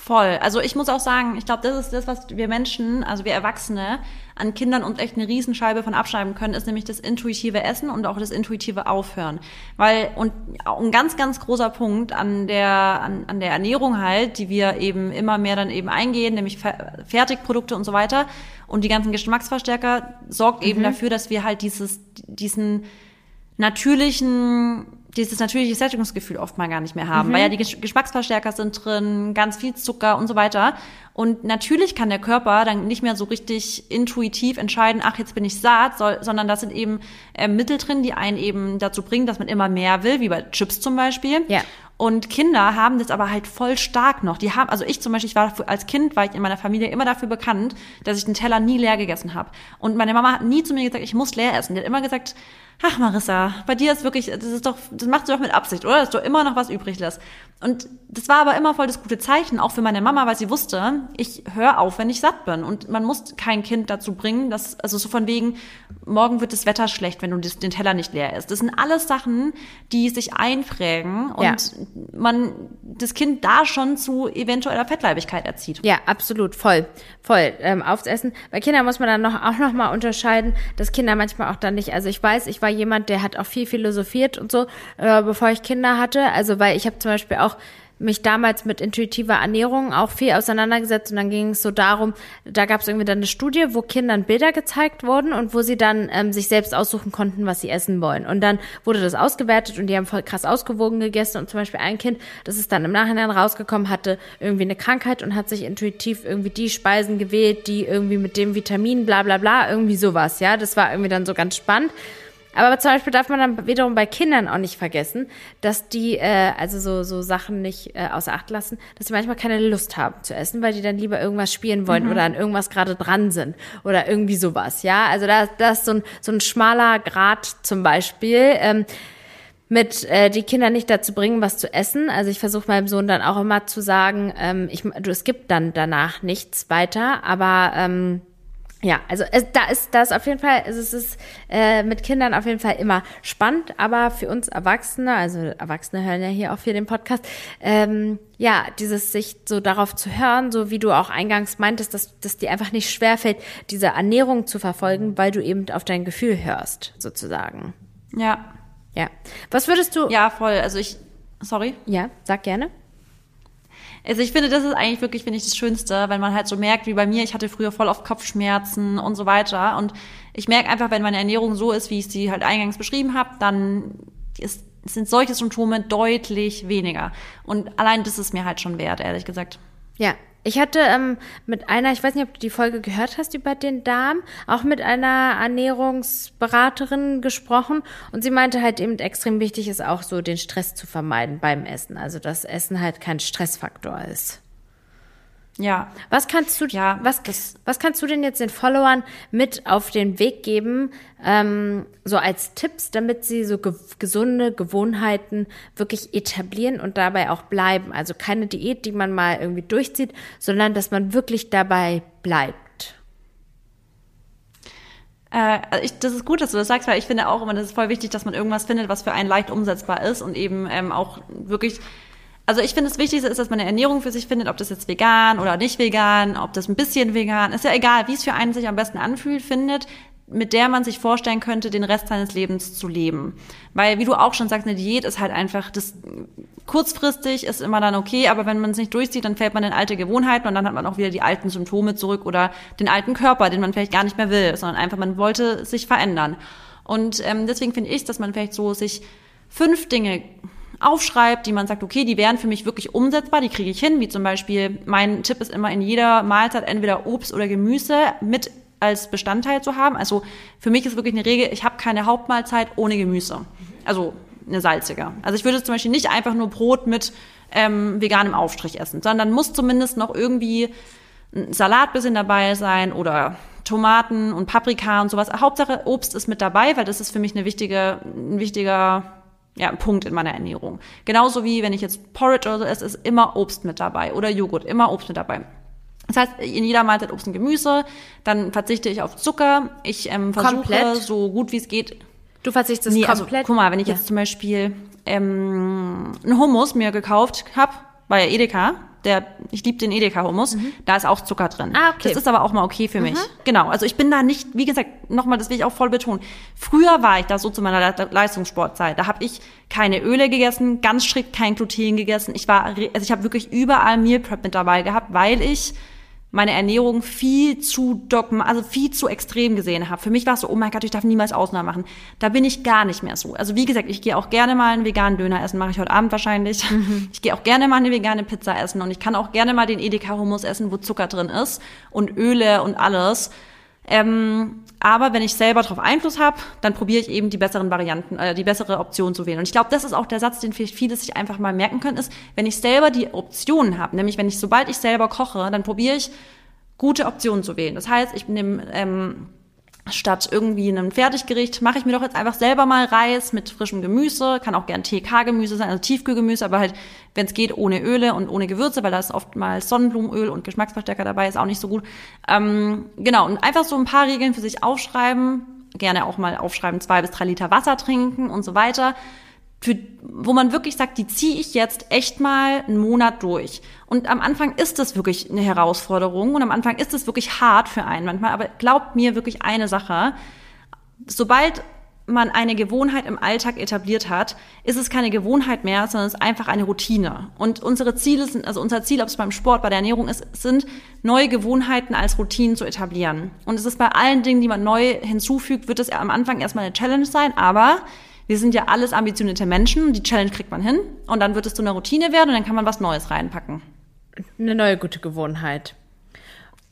Voll. Also ich muss auch sagen, ich glaube, das ist das, was wir Menschen, also wir Erwachsene, an Kindern uns echt eine Riesenscheibe von abschneiden können, ist nämlich das intuitive Essen und auch das intuitive Aufhören. Weil, und ein ganz, ganz großer Punkt an der, an, an der Ernährung halt, die wir eben immer mehr dann eben eingehen, nämlich Fer- Fertigprodukte und so weiter und die ganzen Geschmacksverstärker, sorgt eben dafür, dass wir halt dieses, diesen natürlichen, dieses natürliche Sättigungsgefühl oft mal gar nicht mehr haben, weil ja die Gesch- Geschmacksverstärker sind drin, ganz viel Zucker und so weiter. Und natürlich kann der Körper dann nicht mehr so richtig intuitiv entscheiden, ach, jetzt bin ich satt, soll, sondern das sind eben äh, Mittel drin, die einen eben dazu bringen, dass man immer mehr will, wie bei Chips zum Beispiel. Ja. Und Kinder haben das aber halt voll stark noch. Die haben, also ich zum Beispiel, ich war als Kind war ich in meiner Familie immer dafür bekannt, dass ich den Teller nie leer gegessen habe. Und meine Mama hat nie zu mir gesagt, ich muss leer essen. Die hat immer gesagt, ach Marissa, bei dir ist wirklich, das ist doch, das machst du doch mit Absicht, oder? Dass du immer noch was übrig lässt. Und das war aber immer voll das gute Zeichen, auch für meine Mama, weil sie wusste, ich höre auf, wenn ich satt bin. Und man muss kein Kind dazu bringen, dass, also so von wegen, morgen wird das Wetter schlecht, wenn du den Teller nicht leer isst. Das sind alles Sachen, die sich einprägen und Ja. man das Kind da schon zu eventueller Fettleibigkeit erzieht. Ja, absolut, voll, voll. Ähm, aufs Essen. Bei Kindern muss man dann noch, auch noch mal unterscheiden, dass Kinder manchmal auch dann nicht, also ich weiß, ich war jemand, der hat auch viel philosophiert und so, äh, bevor ich Kinder hatte. Also weil ich habe zum Beispiel auch mich damals mit intuitiver Ernährung auch viel auseinandergesetzt und dann ging es so darum, da gab es irgendwie dann eine Studie, wo Kindern Bilder gezeigt wurden und wo sie dann ähm, sich selbst aussuchen konnten, was sie essen wollen. Und dann wurde das ausgewertet und die haben voll krass ausgewogen gegessen und zum Beispiel ein Kind, das ist dann im Nachhinein rausgekommen, hatte irgendwie eine Krankheit und hat sich intuitiv irgendwie die Speisen gewählt, die irgendwie mit dem Vitamin bla bla bla, irgendwie sowas, ja. Das war irgendwie dann so ganz spannend. Aber zum Beispiel darf man dann wiederum bei Kindern auch nicht vergessen, dass die, äh, also so, so Sachen nicht äh, außer Acht lassen, dass sie manchmal keine Lust haben zu essen, weil die dann lieber irgendwas spielen wollen oder an irgendwas gerade dran sind oder irgendwie sowas, ja. Also da, da ist so ein, so ein schmaler Grad zum Beispiel. Ähm, mit äh, die Kinder nicht dazu bringen, was zu essen. Also ich versuche meinem Sohn dann auch immer zu sagen, ähm, ich, du, es gibt dann danach nichts weiter, aber ähm, ja, also es, da ist das auf jeden Fall, es ist, es ist äh, mit Kindern auf jeden Fall immer spannend, aber für uns Erwachsene, also Erwachsene hören ja hier auch für den Podcast, ähm, ja, dieses sich so darauf zu hören, so wie du auch eingangs meintest, dass, dass dir einfach nicht schwerfällt, diese Ernährung zu verfolgen, weil du eben auf dein Gefühl hörst, sozusagen. Ja. Ja. Was würdest du. Ja, voll. Also ich, sorry. Ja, sag gerne. Also ich finde, das ist eigentlich wirklich, finde ich, das Schönste, wenn man halt so merkt, wie bei mir, ich hatte früher voll oft Kopfschmerzen und so weiter. Und ich merke einfach, wenn meine Ernährung so ist, wie ich sie halt eingangs beschrieben habe, dann ist, sind solche Symptome deutlich weniger. Und allein das ist mir halt schon wert, ehrlich gesagt. Ja, ich hatte ähm, mit einer, ich weiß nicht, ob du die Folge gehört hast über den Darm, auch mit einer Ernährungsberaterin gesprochen und sie meinte halt eben extrem wichtig ist auch so den Stress zu vermeiden beim Essen, also dass Essen halt kein Stressfaktor ist. Ja. Was kannst du, Ja, was, was kannst du denn jetzt den Followern mit auf den Weg geben, ähm, so als Tipps, damit sie so ge gesunde Gewohnheiten wirklich etablieren und dabei auch bleiben? Also keine Diät, die man mal irgendwie durchzieht, sondern dass man wirklich dabei bleibt. Äh, also ich, das ist gut, dass du das sagst, weil ich finde auch immer, das ist voll wichtig, dass man irgendwas findet, was für einen leicht umsetzbar ist und eben ähm, auch wirklich. Also ich finde, das Wichtigste ist, dass man eine Ernährung für sich findet, ob das jetzt vegan oder nicht vegan, ob das ein bisschen vegan, ist ja egal, wie es für einen sich am besten anfühlt, findet, mit der man sich vorstellen könnte, den Rest seines Lebens zu leben. Weil, wie du auch schon sagst, eine Diät ist halt einfach, das kurzfristig ist immer dann okay, aber wenn man es nicht durchzieht, dann fällt man in alte Gewohnheiten und dann hat man auch wieder die alten Symptome zurück oder den alten Körper, den man vielleicht gar nicht mehr will, sondern einfach, man wollte sich verändern. Und ähm, deswegen finde ich, dass man vielleicht so sich fünf Dinge aufschreibt, die man sagt, okay, die wären für mich wirklich umsetzbar, die kriege ich hin, wie zum Beispiel, mein Tipp ist immer in jeder Mahlzeit entweder Obst oder Gemüse mit als Bestandteil zu haben. Also für mich ist wirklich eine Regel, ich habe keine Hauptmahlzeit ohne Gemüse. Also eine salzige. Also ich würde zum Beispiel nicht einfach nur Brot mit ähm, veganem Aufstrich essen, sondern muss zumindest noch irgendwie ein Salat bisschen dabei sein oder Tomaten und Paprika und sowas. Hauptsache Obst ist mit dabei, weil das ist für mich eine wichtige, ein wichtiger ja, Punkt in meiner Ernährung. Genauso wie wenn ich jetzt Porridge oder so esse, ist immer Obst mit dabei oder Joghurt, immer Obst mit dabei. Das heißt, in jeder Mahlzeit Obst und Gemüse, dann verzichte ich auf Zucker. Ich ähm, versuche Komplett? so gut wie es geht. Du verzichtest Nee, also komplett. guck mal, wenn ich Ja. jetzt zum Beispiel ähm, einen Hummus mir gekauft habe bei Edeka, der, ich liebe den Edeka-Hummus, da ist auch Zucker drin. Mhm. Ah, okay. Mhm. Das ist aber auch mal okay für mich. Genau, also ich bin da nicht, wie gesagt, nochmal, das will ich auch voll betonen. Früher war ich da so zu meiner Le Leistungssportzeit. Da habe ich keine Öle gegessen, ganz strikt kein Gluten gegessen. Ich war, also ich habe wirklich überall Meal Prep mit dabei gehabt, weil ich meine Ernährung viel zu dogma, also viel zu extrem gesehen habe. Für mich war es so, oh mein Gott, ich darf niemals Ausnahmen machen. Da bin ich gar nicht mehr so. Also wie gesagt, ich gehe auch gerne mal einen veganen Döner essen, mache ich heute Abend wahrscheinlich. Ich gehe auch gerne mal eine vegane Pizza essen und ich kann auch gerne mal den Edeka Hummus essen, wo Zucker drin ist und Öle und alles. Ähm, aber wenn ich selber darauf Einfluss habe, dann probiere ich eben die besseren Varianten, äh, die bessere Option zu wählen. Und ich glaube, das ist auch der Satz, den vielleicht viele sich einfach mal merken können, ist, wenn ich selber die Optionen habe, nämlich wenn ich, sobald ich selber koche, dann probiere ich gute Optionen zu wählen. Das heißt, ich nehme ähm, statt irgendwie einem Fertiggericht, mache ich mir doch jetzt einfach selber mal Reis mit frischem Gemüse, kann auch gern TK-Gemüse sein, also Tiefkühlgemüse, aber halt, wenn es geht, ohne Öle und ohne Gewürze, weil da ist oftmals Sonnenblumenöl und Geschmacksverstärker dabei, ist auch nicht so gut. Ähm, genau, und einfach so ein paar Regeln für sich aufschreiben, gerne auch mal aufschreiben, zwei bis drei Liter Wasser trinken und so weiter für, wo man wirklich sagt, die ziehe ich jetzt echt mal einen Monat durch. Und am Anfang ist das wirklich eine Herausforderung und am Anfang ist es wirklich hart für einen manchmal, aber glaubt mir wirklich eine Sache, sobald man eine Gewohnheit im Alltag etabliert hat, ist es keine Gewohnheit mehr, sondern es ist einfach eine Routine. Und unsere Ziele sind, also unser Ziel, ob es beim Sport, bei der Ernährung ist, sind, neue Gewohnheiten als Routinen zu etablieren. Und es ist bei allen Dingen, die man neu hinzufügt, wird es am Anfang erstmal eine Challenge sein, aber wir sind ja alles ambitionierte Menschen, die Challenge kriegt man hin und dann wird es zu einer Routine werden und dann kann man was Neues reinpacken. Eine neue gute Gewohnheit.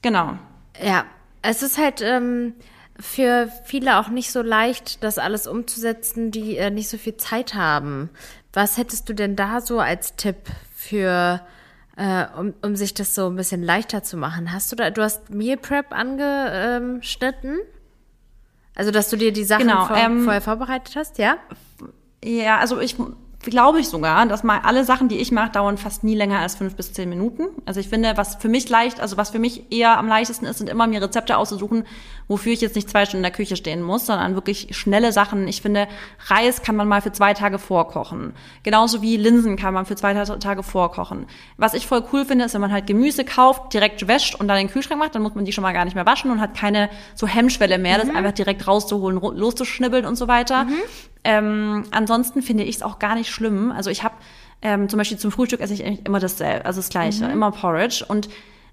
Genau. Ja, es ist halt ähm, für viele auch nicht so leicht, das alles umzusetzen, die äh, nicht so viel Zeit haben. Was hättest du denn da so als Tipp für, äh, um, um sich das so ein bisschen leichter zu machen? Hast du da, du hast Meal Prep angeschnitten? Also, dass du dir die Sachen Genau, vor, ähm, vorher vorbereitet hast, ja? Ja, also ich glaube ich sogar, dass mal alle Sachen, die ich mache, dauern fast nie länger als fünf bis zehn Minuten. Also ich finde, was für mich leicht, also was für mich eher am leichtesten ist, sind immer mir Rezepte auszusuchen, wofür ich jetzt nicht zwei Stunden in der Küche stehen muss, sondern wirklich schnelle Sachen. Ich finde, Reis kann man mal für zwei Tage vorkochen. Genauso wie Linsen kann man für zwei Ta- Tage vorkochen. Was ich voll cool finde, ist, wenn man halt Gemüse kauft, direkt wäscht und dann in den Kühlschrank macht, dann muss man die schon mal gar nicht mehr waschen und hat keine so Hemmschwelle mehr, das einfach direkt rauszuholen, loszuschnibbeln und so weiter. Ähm, ansonsten finde ich es auch gar nicht schlimm. Also ich habe ähm, zum Beispiel zum Frühstück esse ich immer dasselbe, also das Gleiche, immer Porridge. Und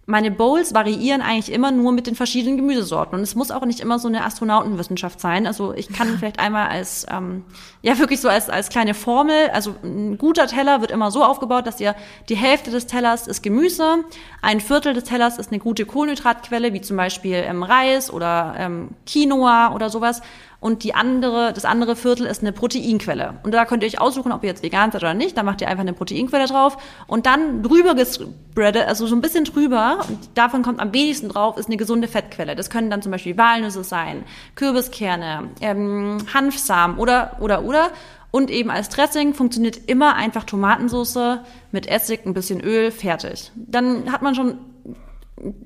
meine Bowls variieren eigentlich immer nur mit den verschiedenen Gemüsesorten. Und es muss auch nicht immer so eine Astronautenwissenschaft sein. Also ich kann [laughs] vielleicht einmal als, ähm, ja wirklich so als, als kleine Formel, also ein guter Teller wird immer so aufgebaut, dass ihr die Hälfte des Tellers ist Gemüse, ein Viertel des Tellers ist eine gute Kohlenhydratquelle, wie zum Beispiel ähm, Reis oder ähm, Quinoa oder sowas. Und die andere, das andere Viertel ist eine Proteinquelle. Und da könnt ihr euch aussuchen, ob ihr jetzt vegan seid oder nicht. Da macht ihr einfach eine Proteinquelle drauf und dann drüber gespreadet, also so ein bisschen drüber und davon kommt am wenigsten drauf, ist eine gesunde Fettquelle. Das können dann zum Beispiel Walnüsse sein, Kürbiskerne, ähm, Hanfsamen oder, oder, oder. Und eben als Dressing funktioniert immer einfach Tomatensauce mit Essig, ein bisschen Öl, fertig. Dann hat man schon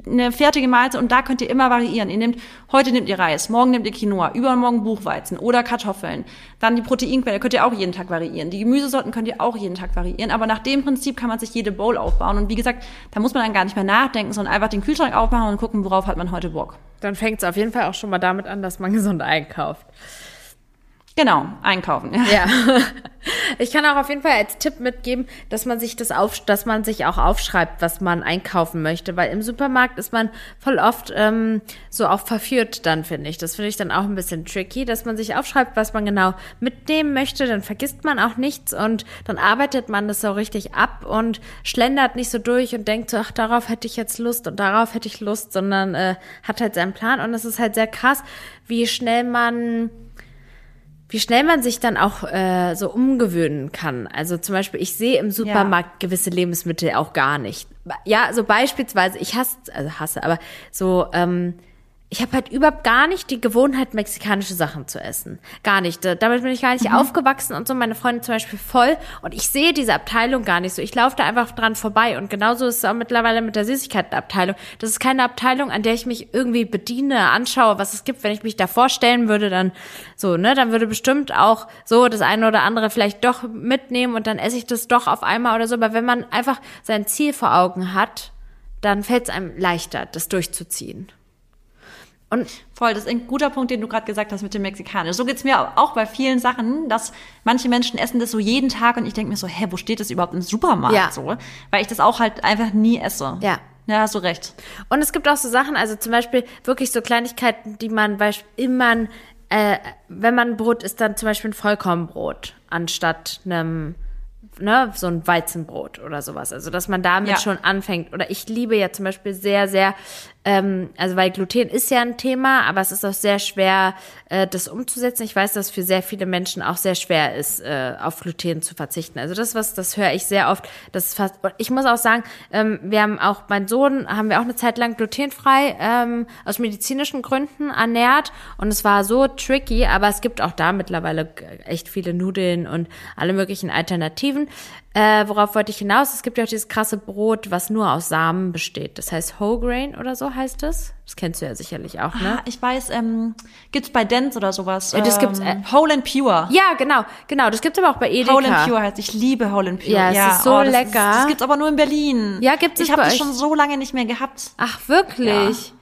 eine fertige Mahlzeit und da könnt ihr immer variieren. Ihr nehmt, heute nehmt ihr Reis, morgen nehmt ihr Quinoa, übermorgen Buchweizen oder Kartoffeln. Dann die Proteinquelle könnt ihr auch jeden Tag variieren. Die Gemüsesorten könnt ihr auch jeden Tag variieren. Aber nach dem Prinzip kann man sich jede Bowl aufbauen. Und wie gesagt, da muss man dann gar nicht mehr nachdenken, sondern einfach den Kühlschrank aufmachen und gucken, worauf hat man heute Bock. Dann fängt es auf jeden Fall auch schon mal damit an, dass man [laughs] gesund einkauft. Genau, einkaufen. Ja. [laughs] Ich kann auch auf jeden Fall als Tipp mitgeben, dass man sich das auf, dass man sich auch aufschreibt, was man einkaufen möchte, weil im Supermarkt ist man voll oft ähm, so auch verführt dann, finde ich. Das finde ich dann auch ein bisschen tricky, dass man sich aufschreibt, was man genau mitnehmen möchte, dann vergisst man auch nichts und dann arbeitet man das so richtig ab und schlendert nicht so durch und denkt so, ach, darauf hätte ich jetzt Lust und darauf hätte ich Lust, sondern äh, hat halt seinen Plan und es ist halt sehr krass, wie schnell man wie schnell man sich dann auch äh, so umgewöhnen kann. Also zum Beispiel, ich sehe im Supermarkt ja. gewisse Lebensmittel auch gar nicht. Ja, so beispielsweise, ich hasse, also hasse, aber so ähm, ich habe halt überhaupt gar nicht die Gewohnheit, mexikanische Sachen zu essen. Gar nicht. Damit bin ich gar nicht mhm. aufgewachsen und so. Meine Freundin zum Beispiel voll. Und ich sehe diese Abteilung gar nicht so. Ich laufe da einfach dran vorbei. Und genauso ist es auch mittlerweile mit der Süßigkeitenabteilung. Das ist keine Abteilung, an der ich mich irgendwie bediene, anschaue, was es gibt. Wenn ich mich da vorstellen würde, dann so, ne, dann würde bestimmt auch so das eine oder andere vielleicht doch mitnehmen und dann esse ich das doch auf einmal oder so. Aber wenn man einfach sein Ziel vor Augen hat, dann fällt es einem leichter, das durchzuziehen. Und voll, das ist ein guter Punkt, den du gerade gesagt hast mit dem Mexikanisch. So geht's mir auch bei vielen Sachen, dass manche Menschen essen das so jeden Tag und ich denke mir so, hä, wo steht das überhaupt im Supermarkt ja. so? Weil ich das auch halt einfach nie esse. Ja. Ja, hast du recht. Und es gibt auch so Sachen, also zum Beispiel wirklich so Kleinigkeiten, die man immer, äh, wenn man Brot isst, dann zum Beispiel ein Vollkornbrot anstatt einem ne, so ein Weizenbrot oder sowas. Also, dass man damit ja. schon anfängt. Oder ich liebe ja zum Beispiel sehr, sehr ähm, also weil Gluten ist ja ein Thema, aber es ist auch sehr schwer, äh, das umzusetzen. Ich weiß, dass für sehr viele Menschen auch sehr schwer ist, äh, auf Gluten zu verzichten. Also das was, das höre ich sehr oft. Das fast. Ich muss auch sagen, ähm, wir haben auch mein Sohn haben wir auch eine Zeit lang glutenfrei ähm, aus medizinischen Gründen ernährt und es war so tricky, aber es gibt auch da mittlerweile echt viele Nudeln und alle möglichen Alternativen. Äh, worauf wollte ich hinaus? Es gibt ja auch dieses krasse Brot, was nur aus Samen besteht. Das heißt Whole Grain oder so heißt es. Das kennst du ja sicherlich auch, ne? Ah, ich weiß, ähm, gibt's bei Dents oder sowas. Ja, das gibt's. Äh, Whole and Pure. Ja, genau, genau. Das gibt's aber auch bei Edeka. Whole and Pure heißt. Ich liebe Whole and Pure. Ja, es ja. ist so oh, das lecker. Ist, das gibt's aber nur in Berlin. Ja, gibt's Ich habe das schon so lange nicht mehr gehabt. Ach wirklich? Ja.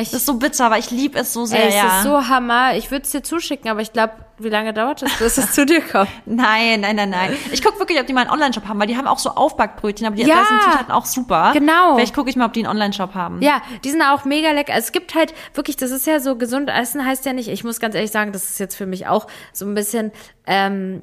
Ich, das ist so bitter, aber ich liebe es so sehr. Ey, es ja. ist so Hammer. Ich würde es dir zuschicken, aber ich glaube, wie lange dauert es, bis es [laughs] zu dir kommt? Nein, nein, nein, nein. Ich gucke wirklich, ob die mal einen Online-Shop haben, weil die haben auch so Aufbackbrötchen, aber die ja, sind Zutaten auch super. Genau. Vielleicht gucke ich mal, ob die einen Online-Shop haben. Ja, die sind auch mega lecker. Es gibt halt wirklich, das ist ja so gesund essen heißt ja nicht. Ich muss ganz ehrlich sagen, das ist jetzt für mich auch so ein bisschen ähm,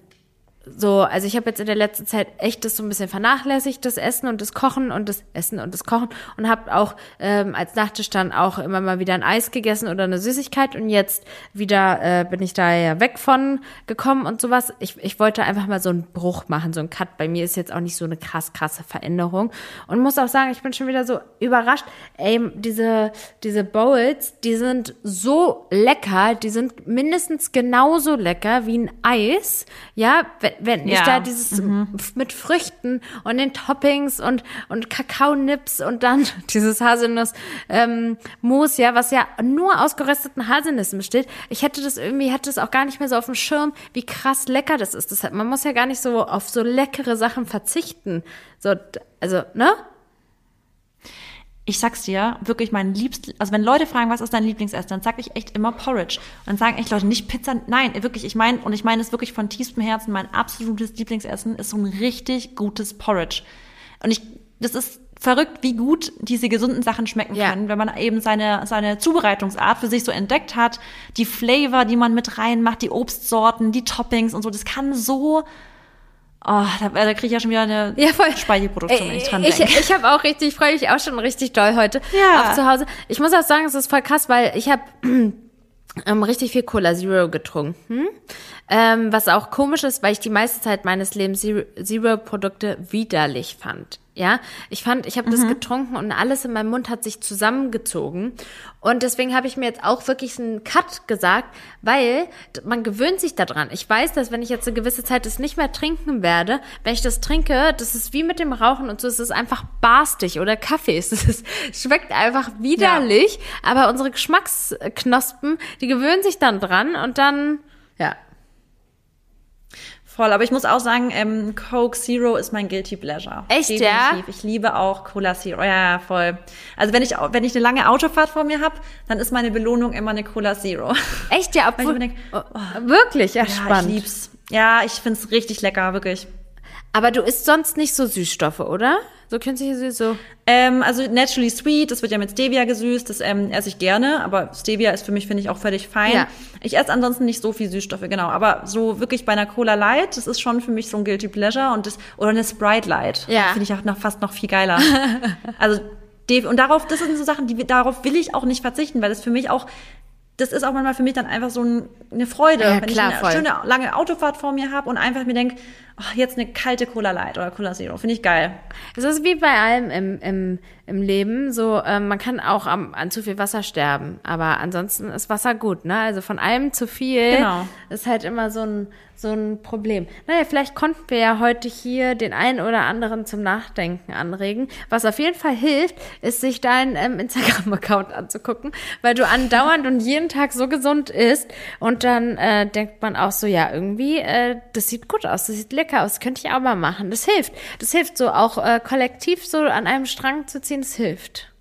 so, also ich habe jetzt in der letzten Zeit echt das so ein bisschen vernachlässigt, das Essen und das Kochen und das Essen und das Kochen und habe auch ähm, als Nachtisch dann auch immer mal wieder ein Eis gegessen oder eine Süßigkeit und jetzt wieder äh, bin ich da ja weg von gekommen und sowas. Ich, ich wollte einfach mal so einen Bruch machen, so einen Cut. Bei mir ist jetzt auch nicht so eine krass krasse Veränderung und muss auch sagen, ich bin schon wieder so überrascht. Ey, diese diese Bowls, die sind so lecker, die sind mindestens genauso lecker wie ein Eis. Ja, wenn ja. ich da dieses mhm. mit Früchten und den Toppings und, und Kakaonips und dann [laughs] dieses Haselnuss ähm, Mousse, ja, was ja nur aus gerösteten Haselnüssen besteht. Ich hätte das irgendwie, hätte das auch gar nicht mehr so auf dem Schirm, wie krass lecker das ist. Das hat, man muss ja gar nicht so auf so leckere Sachen verzichten. So, also, ne? Ich sag's dir, wirklich mein liebst, also wenn Leute fragen, was ist dein Lieblingsessen, dann sag ich echt immer Porridge. Und dann sagen echt Leute, nicht Pizza, nein, wirklich, ich meine, und ich meine es wirklich von tiefstem Herzen, mein absolutes Lieblingsessen ist so ein richtig gutes Porridge. Und ich, das ist verrückt, wie gut diese gesunden Sachen schmecken ja. können, wenn man eben seine, seine Zubereitungsart für sich so entdeckt hat, die Flavor, die man mit reinmacht, die Obstsorten, die Toppings und so, das kann so Oh, da, da kriege ich ja schon wieder eine ja, voll. Speichelproduktion, wenn ich dran denke. Ich, ich habe auch richtig, ich freue mich auch schon richtig doll heute ja. auf zu Hause. Ich muss auch sagen, es ist voll krass, weil ich habe [clears throat] ähm, richtig viel Cola Zero getrunken. Ähm, was auch komisch ist, weil ich die meiste Zeit meines Lebens Zero-Produkte widerlich fand. Ja, ich fand, ich habe mhm. das getrunken und alles in meinem Mund hat sich zusammengezogen. Und deswegen habe ich mir jetzt auch wirklich einen Cut gesagt, weil man gewöhnt sich daran. Ich weiß, dass wenn ich jetzt eine gewisse Zeit das nicht mehr trinken werde, wenn ich das trinke, das ist wie mit dem Rauchen und so, es ist einfach barstig oder Kaffee. [laughs] Es ist, schmeckt einfach widerlich, ja. aber unsere Geschmacksknospen, die gewöhnen sich dann dran und dann, ja, Voll, aber ich muss auch sagen, ähm, Coke Zero ist mein Guilty Pleasure. Echt, Definitiv. ja? Ich liebe auch Cola Zero. Ja, voll. Also wenn ich, wenn ich eine lange Autofahrt vor mir habe, dann ist meine Belohnung immer eine Cola Zero. Echt, ja? [laughs] Obwohl, ich denk, oh, wirklich? Ja, ja, spannend. ich lieb's. Ja, ich find's richtig lecker, wirklich. Aber du isst sonst nicht so Süßstoffe, oder? So künstliche Süße? So. Ähm, also naturally sweet, das wird ja mit Stevia gesüßt, das ähm, esse ich gerne, aber Stevia ist für mich, finde ich, auch völlig fein. Ja. Ich esse ansonsten nicht so viel Süßstoffe, genau. Aber so wirklich bei einer Cola Light, das ist schon für mich so ein Guilty Pleasure und das, oder eine Sprite Light. Ja. Finde ich auch noch fast noch viel geiler. [laughs] also, und darauf, das sind so Sachen, die, darauf will ich auch nicht verzichten, weil das für mich auch das ist auch manchmal für mich dann einfach so ein, eine Freude, ja, wenn klar, ich eine voll. schöne lange Autofahrt vor mir habe und einfach mir denke, ach, jetzt eine kalte Cola Light oder Cola Zero, finde ich geil. Es ist wie bei allem im, im, im Leben, so ähm, man kann auch am, an zu viel Wasser sterben, aber ansonsten ist Wasser gut, ne? Also von allem zu viel genau. ist halt immer so ein so ein Problem. Naja, vielleicht konnten wir ja heute hier den einen oder anderen zum Nachdenken anregen. Was auf jeden Fall hilft, ist, sich deinen ähm, Instagram-Account anzugucken, weil du andauernd und jeden Tag so gesund isst und dann äh, denkt man auch so, ja, irgendwie, äh, das sieht gut aus, das sieht lecker aus, das könnte ich auch mal machen. Das hilft. Das hilft so auch äh, kollektiv so an einem Strang zu ziehen, das hilft.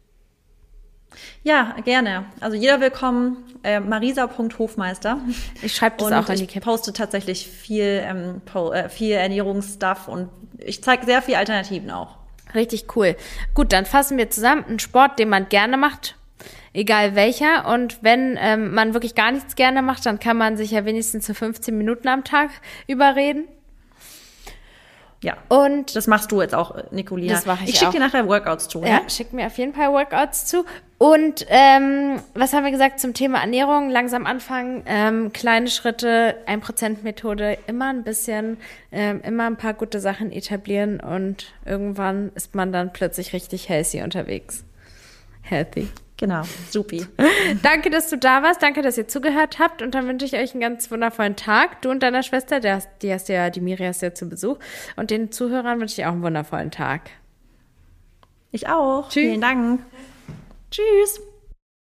Ja, gerne. Also jeder willkommen. Äh, Marisa.hofmeister. Ich schreibe das und auch in die Kippe. Ich poste tatsächlich viel, ähm, äh, viel Ernährungsstuff und ich zeige sehr viele Alternativen auch. Richtig cool. Gut, dann fassen wir zusammen. Ein Sport, den man gerne macht, egal welcher. Und wenn ähm, man wirklich gar nichts gerne macht, dann kann man sich ja wenigstens zu 15 Minuten am Tag überreden. Ja. Und das machst du jetzt auch, Nicolina. Das mache ich Ich schicke dir nachher Workouts zu. Ja, ja? schick mir auf jeden Fall Workouts zu. Und ähm, was haben wir gesagt zum Thema Ernährung? Langsam anfangen, ähm, kleine Schritte, 1%-Methode, immer ein bisschen, ähm, immer ein paar gute Sachen etablieren und irgendwann ist man dann plötzlich richtig healthy unterwegs. Healthy. Genau, supi. [laughs] Danke, dass du da warst. Danke, dass ihr zugehört habt. Und dann wünsche ich euch einen ganz wundervollen Tag. Du und deiner Schwester, der, die hast ja, die Miri hast ja zu Besuch. Und den Zuhörern wünsche ich auch einen wundervollen Tag. Ich auch. Tschüss. Vielen Dank. Tschüss.